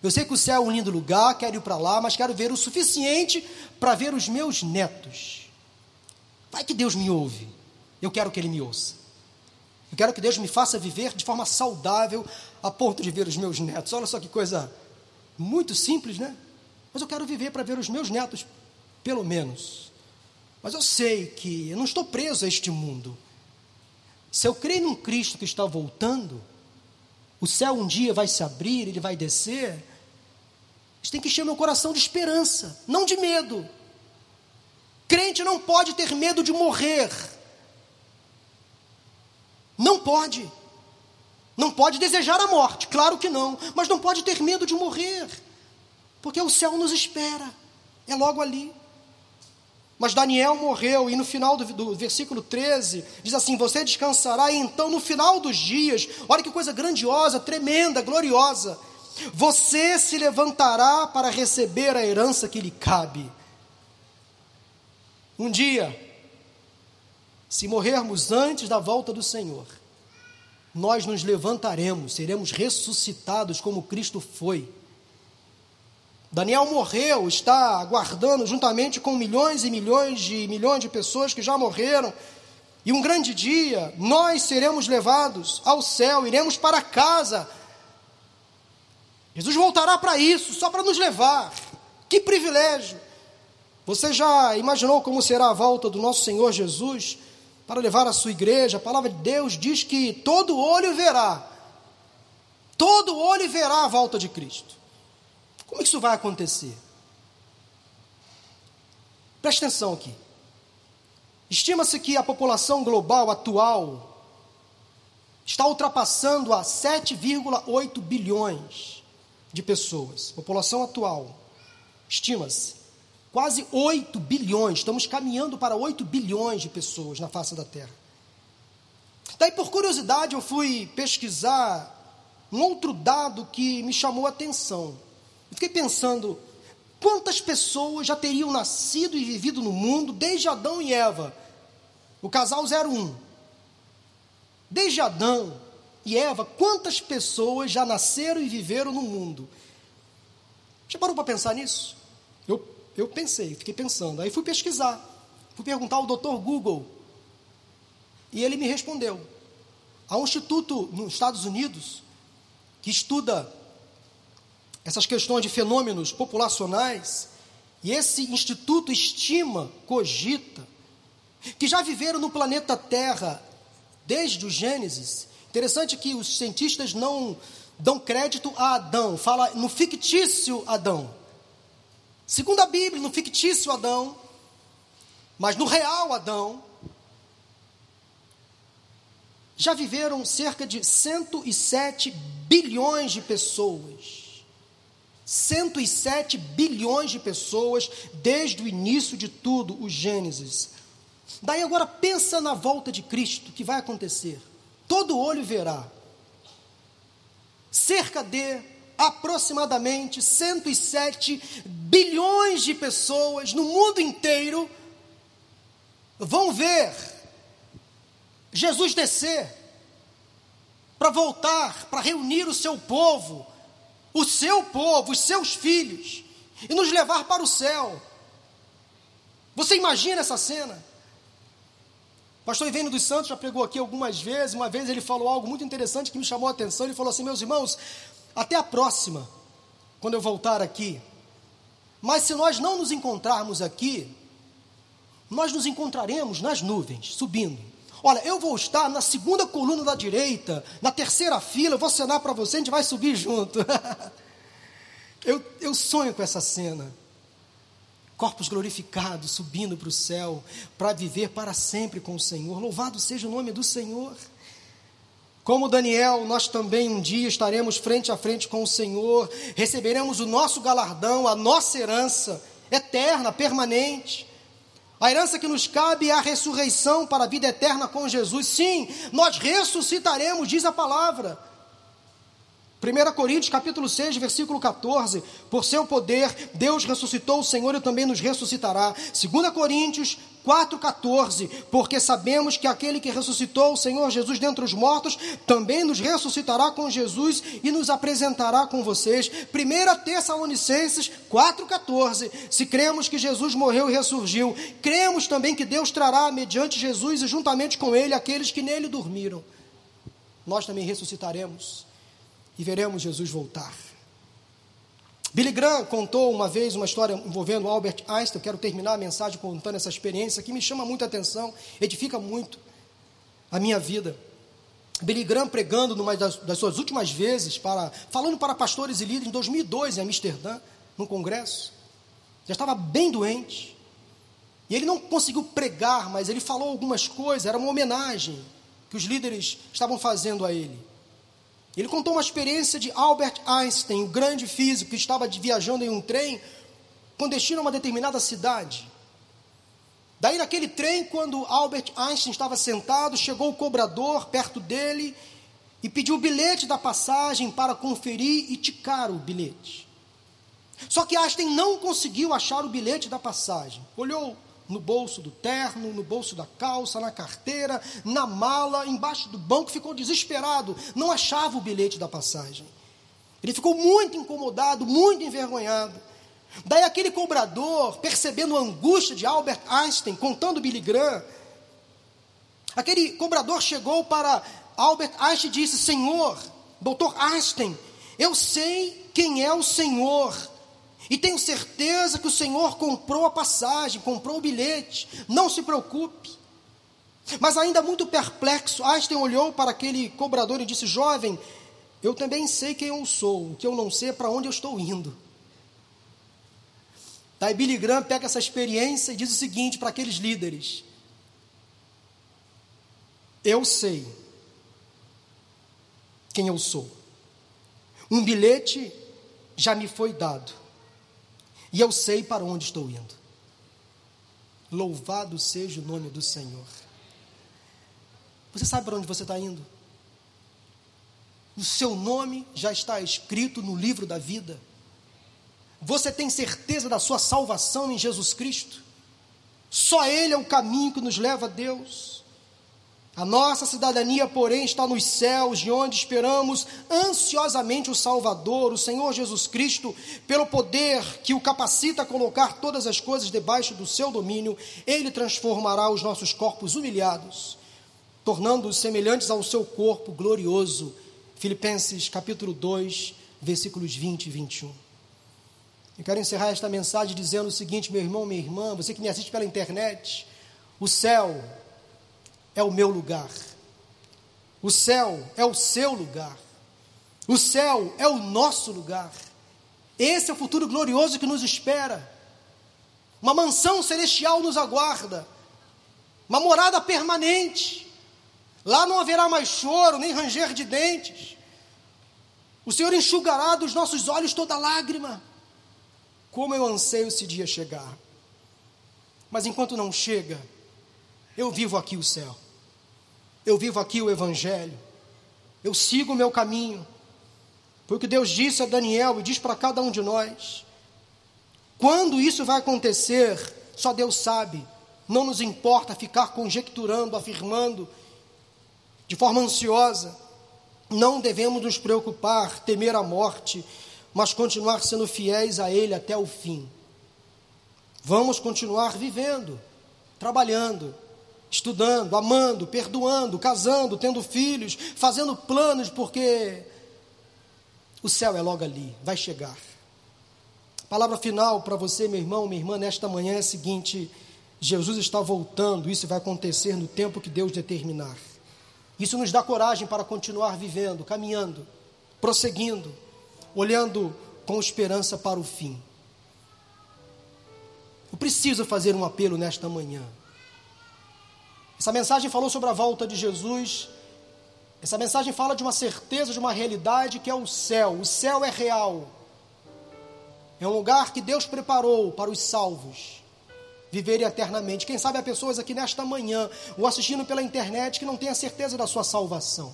Eu sei que o céu é um lindo lugar, quero ir para lá, mas quero ver o suficiente para ver os meus netos. Vai que Deus me ouve. Eu quero que Ele me ouça. Eu quero que Deus me faça viver de forma saudável a ponto de ver os meus netos. Olha só que coisa muito simples, né? Mas eu quero viver para ver os meus netos, pelo menos. Mas eu sei que eu não estou preso a este mundo. Se eu creio num Cristo que está voltando, o céu um dia vai se abrir, ele vai descer. Isso tem que encher meu coração de esperança, não de medo. Crente não pode ter medo de morrer. Não pode. Não pode desejar a morte, claro que não, mas não pode ter medo de morrer, porque o céu nos espera, é logo ali. Mas Daniel morreu, e no final do, do, versículo 13, diz assim: Você descansará, e então no final dos dias, olha que coisa grandiosa, tremenda, gloriosa, você se levantará para receber a herança que lhe cabe. Um dia, se morrermos antes da volta do Senhor, nós nos levantaremos, seremos ressuscitados como Cristo foi. Daniel morreu, está aguardando juntamente com milhões e milhões de milhões de pessoas que já morreram. E um grande dia nós seremos levados ao céu, iremos para casa. Jesus voltará para isso, só para nos levar. Que privilégio! Você já imaginou como será a volta do nosso Senhor Jesus? para levar a sua igreja. A palavra de Deus diz que todo olho verá, todo olho verá a volta de Cristo. Como isso vai acontecer? Preste atenção aqui. Estima-se que a população global atual está ultrapassando a 7,8 bilhões de pessoas. População atual. Estima-se quase 8 bilhões, estamos caminhando para 8 bilhões de pessoas na face da Terra. Daí, por curiosidade, eu fui pesquisar um outro dado que me chamou a atenção. Eu fiquei pensando, quantas pessoas já teriam nascido e vivido no mundo desde Adão e Eva? O casal 01. Desde Adão e Eva, quantas pessoas já nasceram e viveram no mundo? Já parou para pensar nisso? Eu eu pensei, fiquei pensando. Aí fui pesquisar, fui perguntar ao doutor Google. E ele me respondeu. Há um instituto nos Estados Unidos que estuda essas questões de fenômenos populacionais, e esse instituto estima, cogita, que já viveram no planeta Terra desde o Gênesis. Interessante que os cientistas não dão crédito a Adão, fala no fictício Adão. Segundo a Bíblia, no fictício Adão, mas no real Adão, já viveram cerca de 107 bilhões de pessoas. 107 bilhões de pessoas desde o início de tudo, o Gênesis. Daí agora pensa na volta de Cristo, que vai acontecer. Todo olho verá. Cerca de aproximadamente 107 bilhões de pessoas no mundo inteiro vão ver Jesus descer para voltar, para reunir o seu povo, o seu povo, os seus filhos, e nos levar para o céu. Você imagina essa cena? Pastor Ivênio dos Santos já pregou aqui algumas vezes. Uma vez ele falou algo muito interessante que me chamou a atenção. Ele falou assim: Meus irmãos, até a próxima, quando eu voltar aqui. Mas se nós não nos encontrarmos aqui, nós nos encontraremos nas nuvens, subindo. Olha, eu vou estar na segunda coluna da direita, na terceira fila, eu vou cenar para você, a gente vai subir junto. (laughs) eu, eu sonho com essa cena. Corpos glorificados, subindo para o céu, para viver para sempre com o Senhor. Louvado seja o nome do Senhor. Como Daniel, nós também um dia estaremos frente a frente com o Senhor, receberemos o nosso galardão, a nossa herança eterna, permanente. A herança que nos cabe é a ressurreição para a vida eterna com Jesus. Sim, nós ressuscitaremos, diz a palavra. 1 Coríntios capítulo 6, versículo 14, por seu poder, Deus ressuscitou o Senhor e também nos ressuscitará. 2 Coríntios 4,14, porque sabemos que aquele que ressuscitou o Senhor Jesus dentre os mortos, também nos ressuscitará com Jesus e nos apresentará com vocês. 1 Tessalonicenses 4,14, se cremos que Jesus morreu e ressurgiu, cremos também que Deus trará mediante Jesus e juntamente com ele aqueles que nele dormiram. Nós também ressuscitaremos e veremos Jesus voltar. Billy Graham contou uma vez uma história envolvendo Albert Einstein. Eu quero terminar a mensagem contando essa experiência que me chama muita atenção, edifica muito a minha vida. Billy Graham pregando numa das, das, suas últimas vezes, para, falando para pastores e líderes em 2002 em Amsterdã, num congresso. Já estava bem doente. E ele não conseguiu pregar, mas ele falou algumas coisas, era uma homenagem que os líderes estavam fazendo a ele. Ele contou uma experiência de Albert Einstein, o grande físico que estava viajando em um trem com destino a uma determinada cidade. Daí, naquele trem, quando Albert Einstein estava sentado, chegou o cobrador perto dele e pediu o bilhete da passagem para conferir e ticar o bilhete. Só que Einstein não conseguiu achar o bilhete da passagem. Olhou no bolso do terno, no bolso da calça, na carteira, na mala, embaixo do banco, ficou desesperado, não achava o bilhete da passagem. Ele ficou muito incomodado, muito envergonhado. Daí aquele cobrador, percebendo a angústia de Albert Einstein, contando Billy Graham, aquele cobrador chegou para Albert Einstein e disse: Senhor, doutor Einstein, eu sei quem é o Senhor e tenho certeza que o Senhor comprou a passagem, comprou o bilhete. Não se preocupe. Mas ainda muito perplexo, Einstein olhou para aquele cobrador e disse: Jovem, eu também sei quem eu sou, o que eu não sei é para onde eu estou indo. Daí Billy Graham pega essa experiência e diz o seguinte para aqueles líderes: Eu sei quem eu sou. Um bilhete já me foi dado e eu sei para onde estou indo. Louvado seja o nome do Senhor. Você sabe para onde você está indo? O seu nome já está escrito no livro da vida. Você tem certeza da sua salvação em Jesus Cristo? Só Ele é o caminho que nos leva a Deus. A nossa cidadania, porém, está nos céus, de onde esperamos ansiosamente o Salvador, o Senhor Jesus Cristo, pelo poder que o capacita a colocar todas as coisas debaixo do seu domínio, ele transformará os nossos corpos humilhados, tornando-os semelhantes ao seu corpo glorioso. Filipenses capítulo 2, versículos 20 e 21. Eu quero encerrar esta mensagem dizendo o seguinte, meu irmão, minha irmã, você que me assiste pela internet, o céu é o meu lugar. O céu é o seu lugar. O céu é o nosso lugar. Esse é o futuro glorioso que nos espera. Uma mansão celestial nos aguarda. Uma morada permanente. Lá não haverá mais choro, nem ranger de dentes. O Senhor enxugará dos nossos olhos toda lágrima. Como eu anseio esse dia chegar. Mas enquanto não chega, eu vivo aqui o céu eu vivo aqui o Evangelho, eu sigo o meu caminho, porque Deus disse a Daniel e diz para cada um de nós: quando isso vai acontecer, só Deus sabe, não nos importa ficar conjecturando, afirmando, de forma ansiosa, não devemos nos preocupar, temer a morte, mas continuar sendo fiéis a Ele até o fim. Vamos continuar vivendo, trabalhando, estudando, amando, perdoando, casando, tendo filhos, fazendo planos, porque o céu é logo ali, vai chegar. Palavra final para você, meu irmão, minha irmã, nesta manhã é a seguinte: Jesus está voltando, isso vai acontecer no tempo que Deus determinar. Isso nos dá coragem para continuar vivendo, caminhando, prosseguindo, olhando com esperança para o fim. Eu preciso fazer um apelo nesta manhã. Essa mensagem falou sobre a volta de Jesus. Essa mensagem fala de uma certeza, de uma realidade que é o céu. O céu é real. É um lugar que Deus preparou para os salvos viverem eternamente. Quem sabe há pessoas aqui nesta manhã ou assistindo pela internet que não têm a certeza da sua salvação.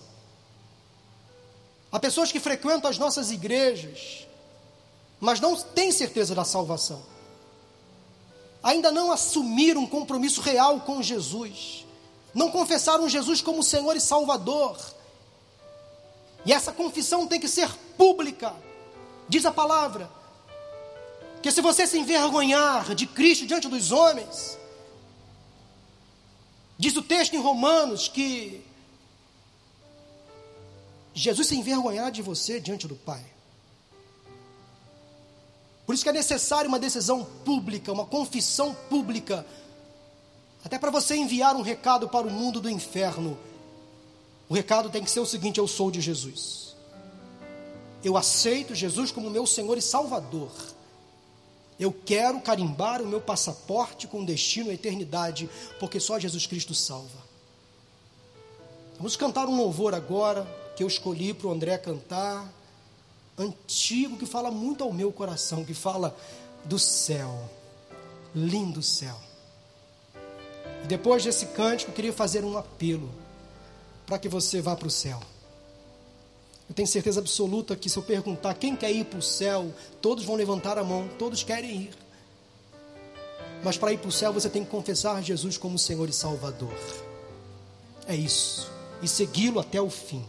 Há pessoas que frequentam as nossas igrejas, mas não têm certeza da salvação. ainda não assumiram um compromisso real com Jesus, não confessaram Jesus como Senhor e Salvador. E essa confissão tem que ser pública, diz a palavra. Que se você se envergonhar de Cristo diante dos homens, diz o texto em Romanos que Jesus se envergonhar de você diante do Pai. Por isso que é necessário uma decisão pública, uma confissão pública, até para você enviar um recado para o mundo do inferno. O recado tem que ser o seguinte: eu sou de Jesus. Eu aceito Jesus como meu Senhor e Salvador. Eu quero carimbar o meu passaporte com destino à eternidade, porque só Jesus Cristo salva. Vamos cantar um louvor agora que eu escolhi para o André cantar antigo que fala muito ao meu coração, que fala do céu, lindo céu. E depois desse cântico, eu queria fazer um apelo para que você vá para o céu. Eu tenho certeza absoluta que se eu perguntar quem quer ir para o céu, todos vão levantar a mão, todos querem ir. Mas para ir para o céu você tem que confessar Jesus como Senhor e Salvador. É isso. E segui-lo até o fim.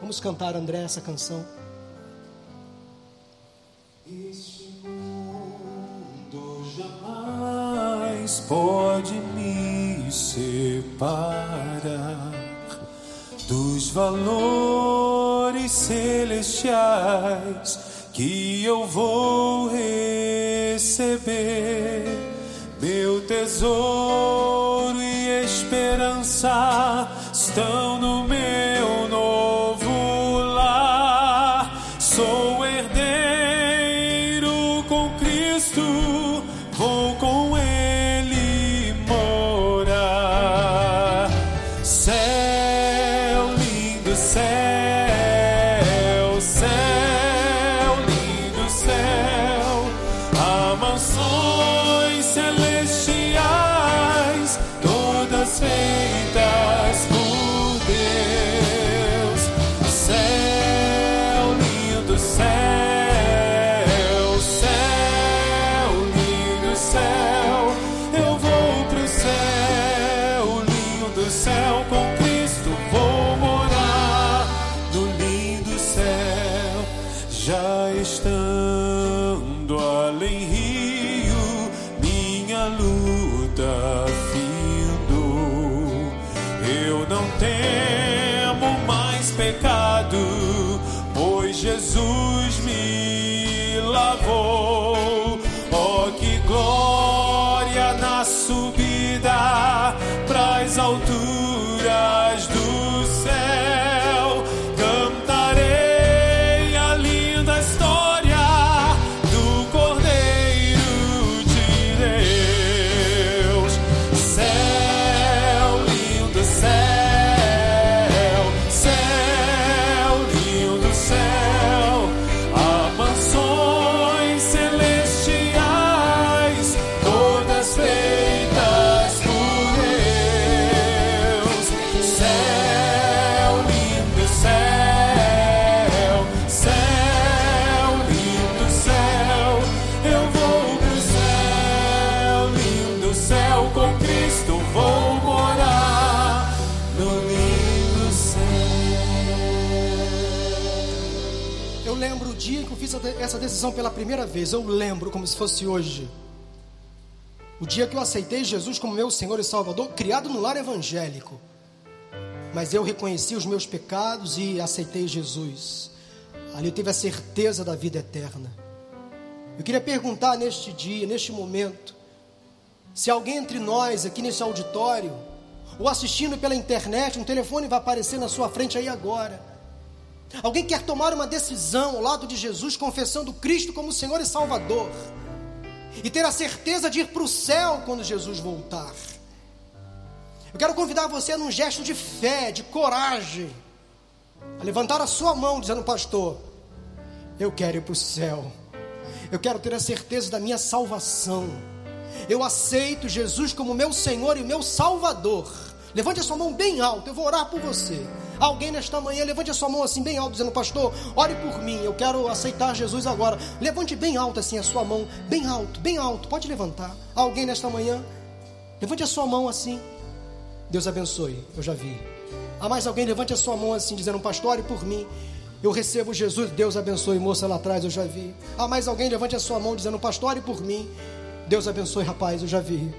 Vamos cantar, André, essa canção. Este mundo jamais pode me separar dos valores celestiais que eu vou receber. Meu tesouro e esperança estão no meu decisão pela primeira vez. Eu lembro como se fosse hoje. O dia que eu aceitei Jesus como meu Senhor e Salvador, criado no lar evangélico. Mas eu reconheci os meus pecados e aceitei Jesus. Ali eu tive a certeza da vida eterna. Eu queria perguntar neste dia, neste momento, se alguém entre nós aqui nesse auditório, ou assistindo pela internet, um telefone vai aparecer na sua frente aí agora. Alguém quer tomar uma decisão ao lado de Jesus, confessando Cristo como Senhor e Salvador, e ter a certeza de ir para o céu quando Jesus voltar. Eu quero convidar você num gesto de fé, de coragem, a levantar a sua mão, dizendo, pastor, eu quero ir para o céu, eu quero ter a certeza da minha salvação, eu aceito Jesus como meu Senhor e meu Salvador. Levante a sua mão bem alta, eu vou orar por você. Alguém nesta manhã, levante a sua mão assim bem alto, dizendo: Pastor, ore por mim, eu quero aceitar Jesus agora. Levante bem alto assim a sua mão, bem alto, bem alto, pode levantar. Alguém nesta manhã, levante a sua mão assim. Deus abençoe, eu já vi. Há mais alguém, levante a sua mão assim, dizendo: Pastor, ore por mim. Eu recebo Jesus, Deus abençoe, moça lá atrás, eu já vi. Há mais alguém, levante a sua mão, dizendo: Pastor, ore por mim. Deus abençoe, rapaz, eu já vi.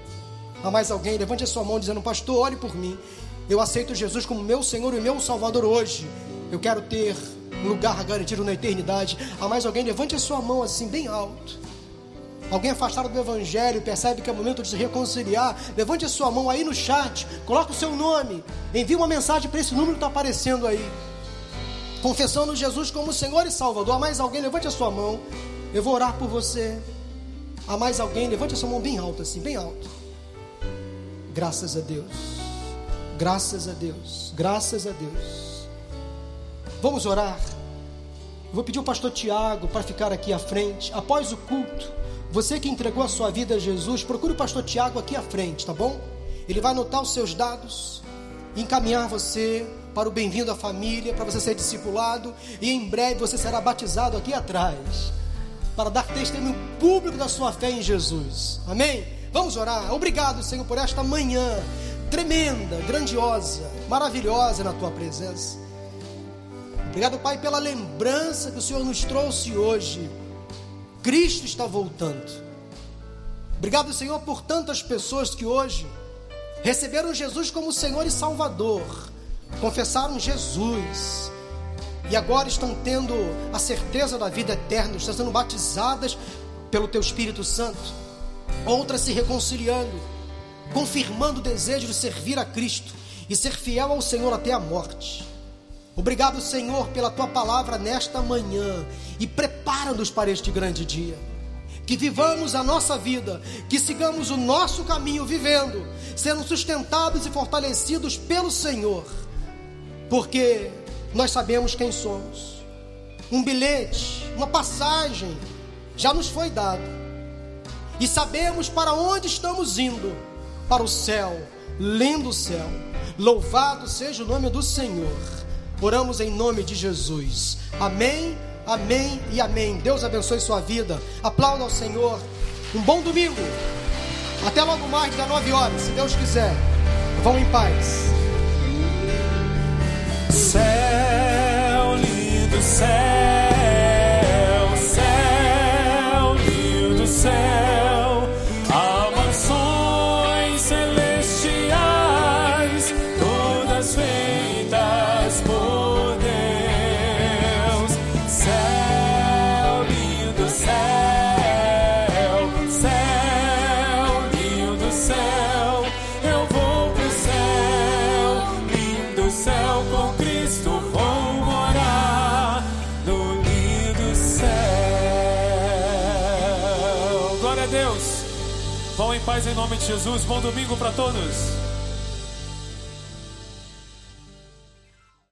Há mais alguém, levante a sua mão, dizendo: Pastor, ore por mim. Eu aceito Jesus como meu Senhor e meu Salvador hoje. Eu quero ter um lugar garantido na eternidade. Há mais alguém, levante a sua mão assim, bem alto. Alguém afastado do Evangelho percebe que é momento de se reconciliar. Levante a sua mão aí no chat, coloque o seu nome, envie uma mensagem para esse número que está aparecendo aí. Confessando Jesus como Senhor e Salvador. Há mais alguém, levante a sua mão. Eu vou orar por você. Há mais alguém, levante a sua mão bem alto assim, bem alto. Graças a Deus. Graças a Deus. Graças a Deus. Vamos orar. Vou pedir o pastor Tiago para ficar aqui à frente. Após o culto, você que entregou a sua vida a Jesus, procure o pastor Tiago aqui à frente, tá bom? Ele vai anotar os seus dados, encaminhar você para o bem-vindo à família, para você ser discipulado e em breve você será batizado aqui atrás, para dar testemunho público da sua fé em Jesus. Amém? Vamos orar. Obrigado, Senhor, por esta manhã tremenda, grandiosa, maravilhosa na tua presença. Obrigado, Pai, pela lembrança que o Senhor nos trouxe hoje. Cristo está voltando. Obrigado, Senhor, por tantas pessoas que hoje receberam Jesus como Senhor e Salvador, confessaram Jesus e agora estão tendo a certeza da vida eterna, estão sendo batizadas pelo Teu Espírito Santo. Outras se reconciliando confirmando o desejo de servir a Cristo e ser fiel ao Senhor até a morte. Obrigado, Senhor, pela tua palavra nesta manhã e prepara-nos para este grande dia. Que vivamos a nossa vida, que sigamos o nosso caminho vivendo, sendo sustentados e fortalecidos pelo Senhor, porque nós sabemos quem somos. Um bilhete, uma passagem já nos foi dado, e sabemos para onde estamos indo para o céu, lindo céu. Louvado seja o nome do Senhor. Oramos em nome de Jesus. Amém, amém e amém. Deus abençoe sua vida. Aplauda ao Senhor. Um bom domingo. Até logo mais, 19 horas, se Deus quiser. Vão em paz. Céu, lindo céu. Nome de Jesus. Bom domingo para todos.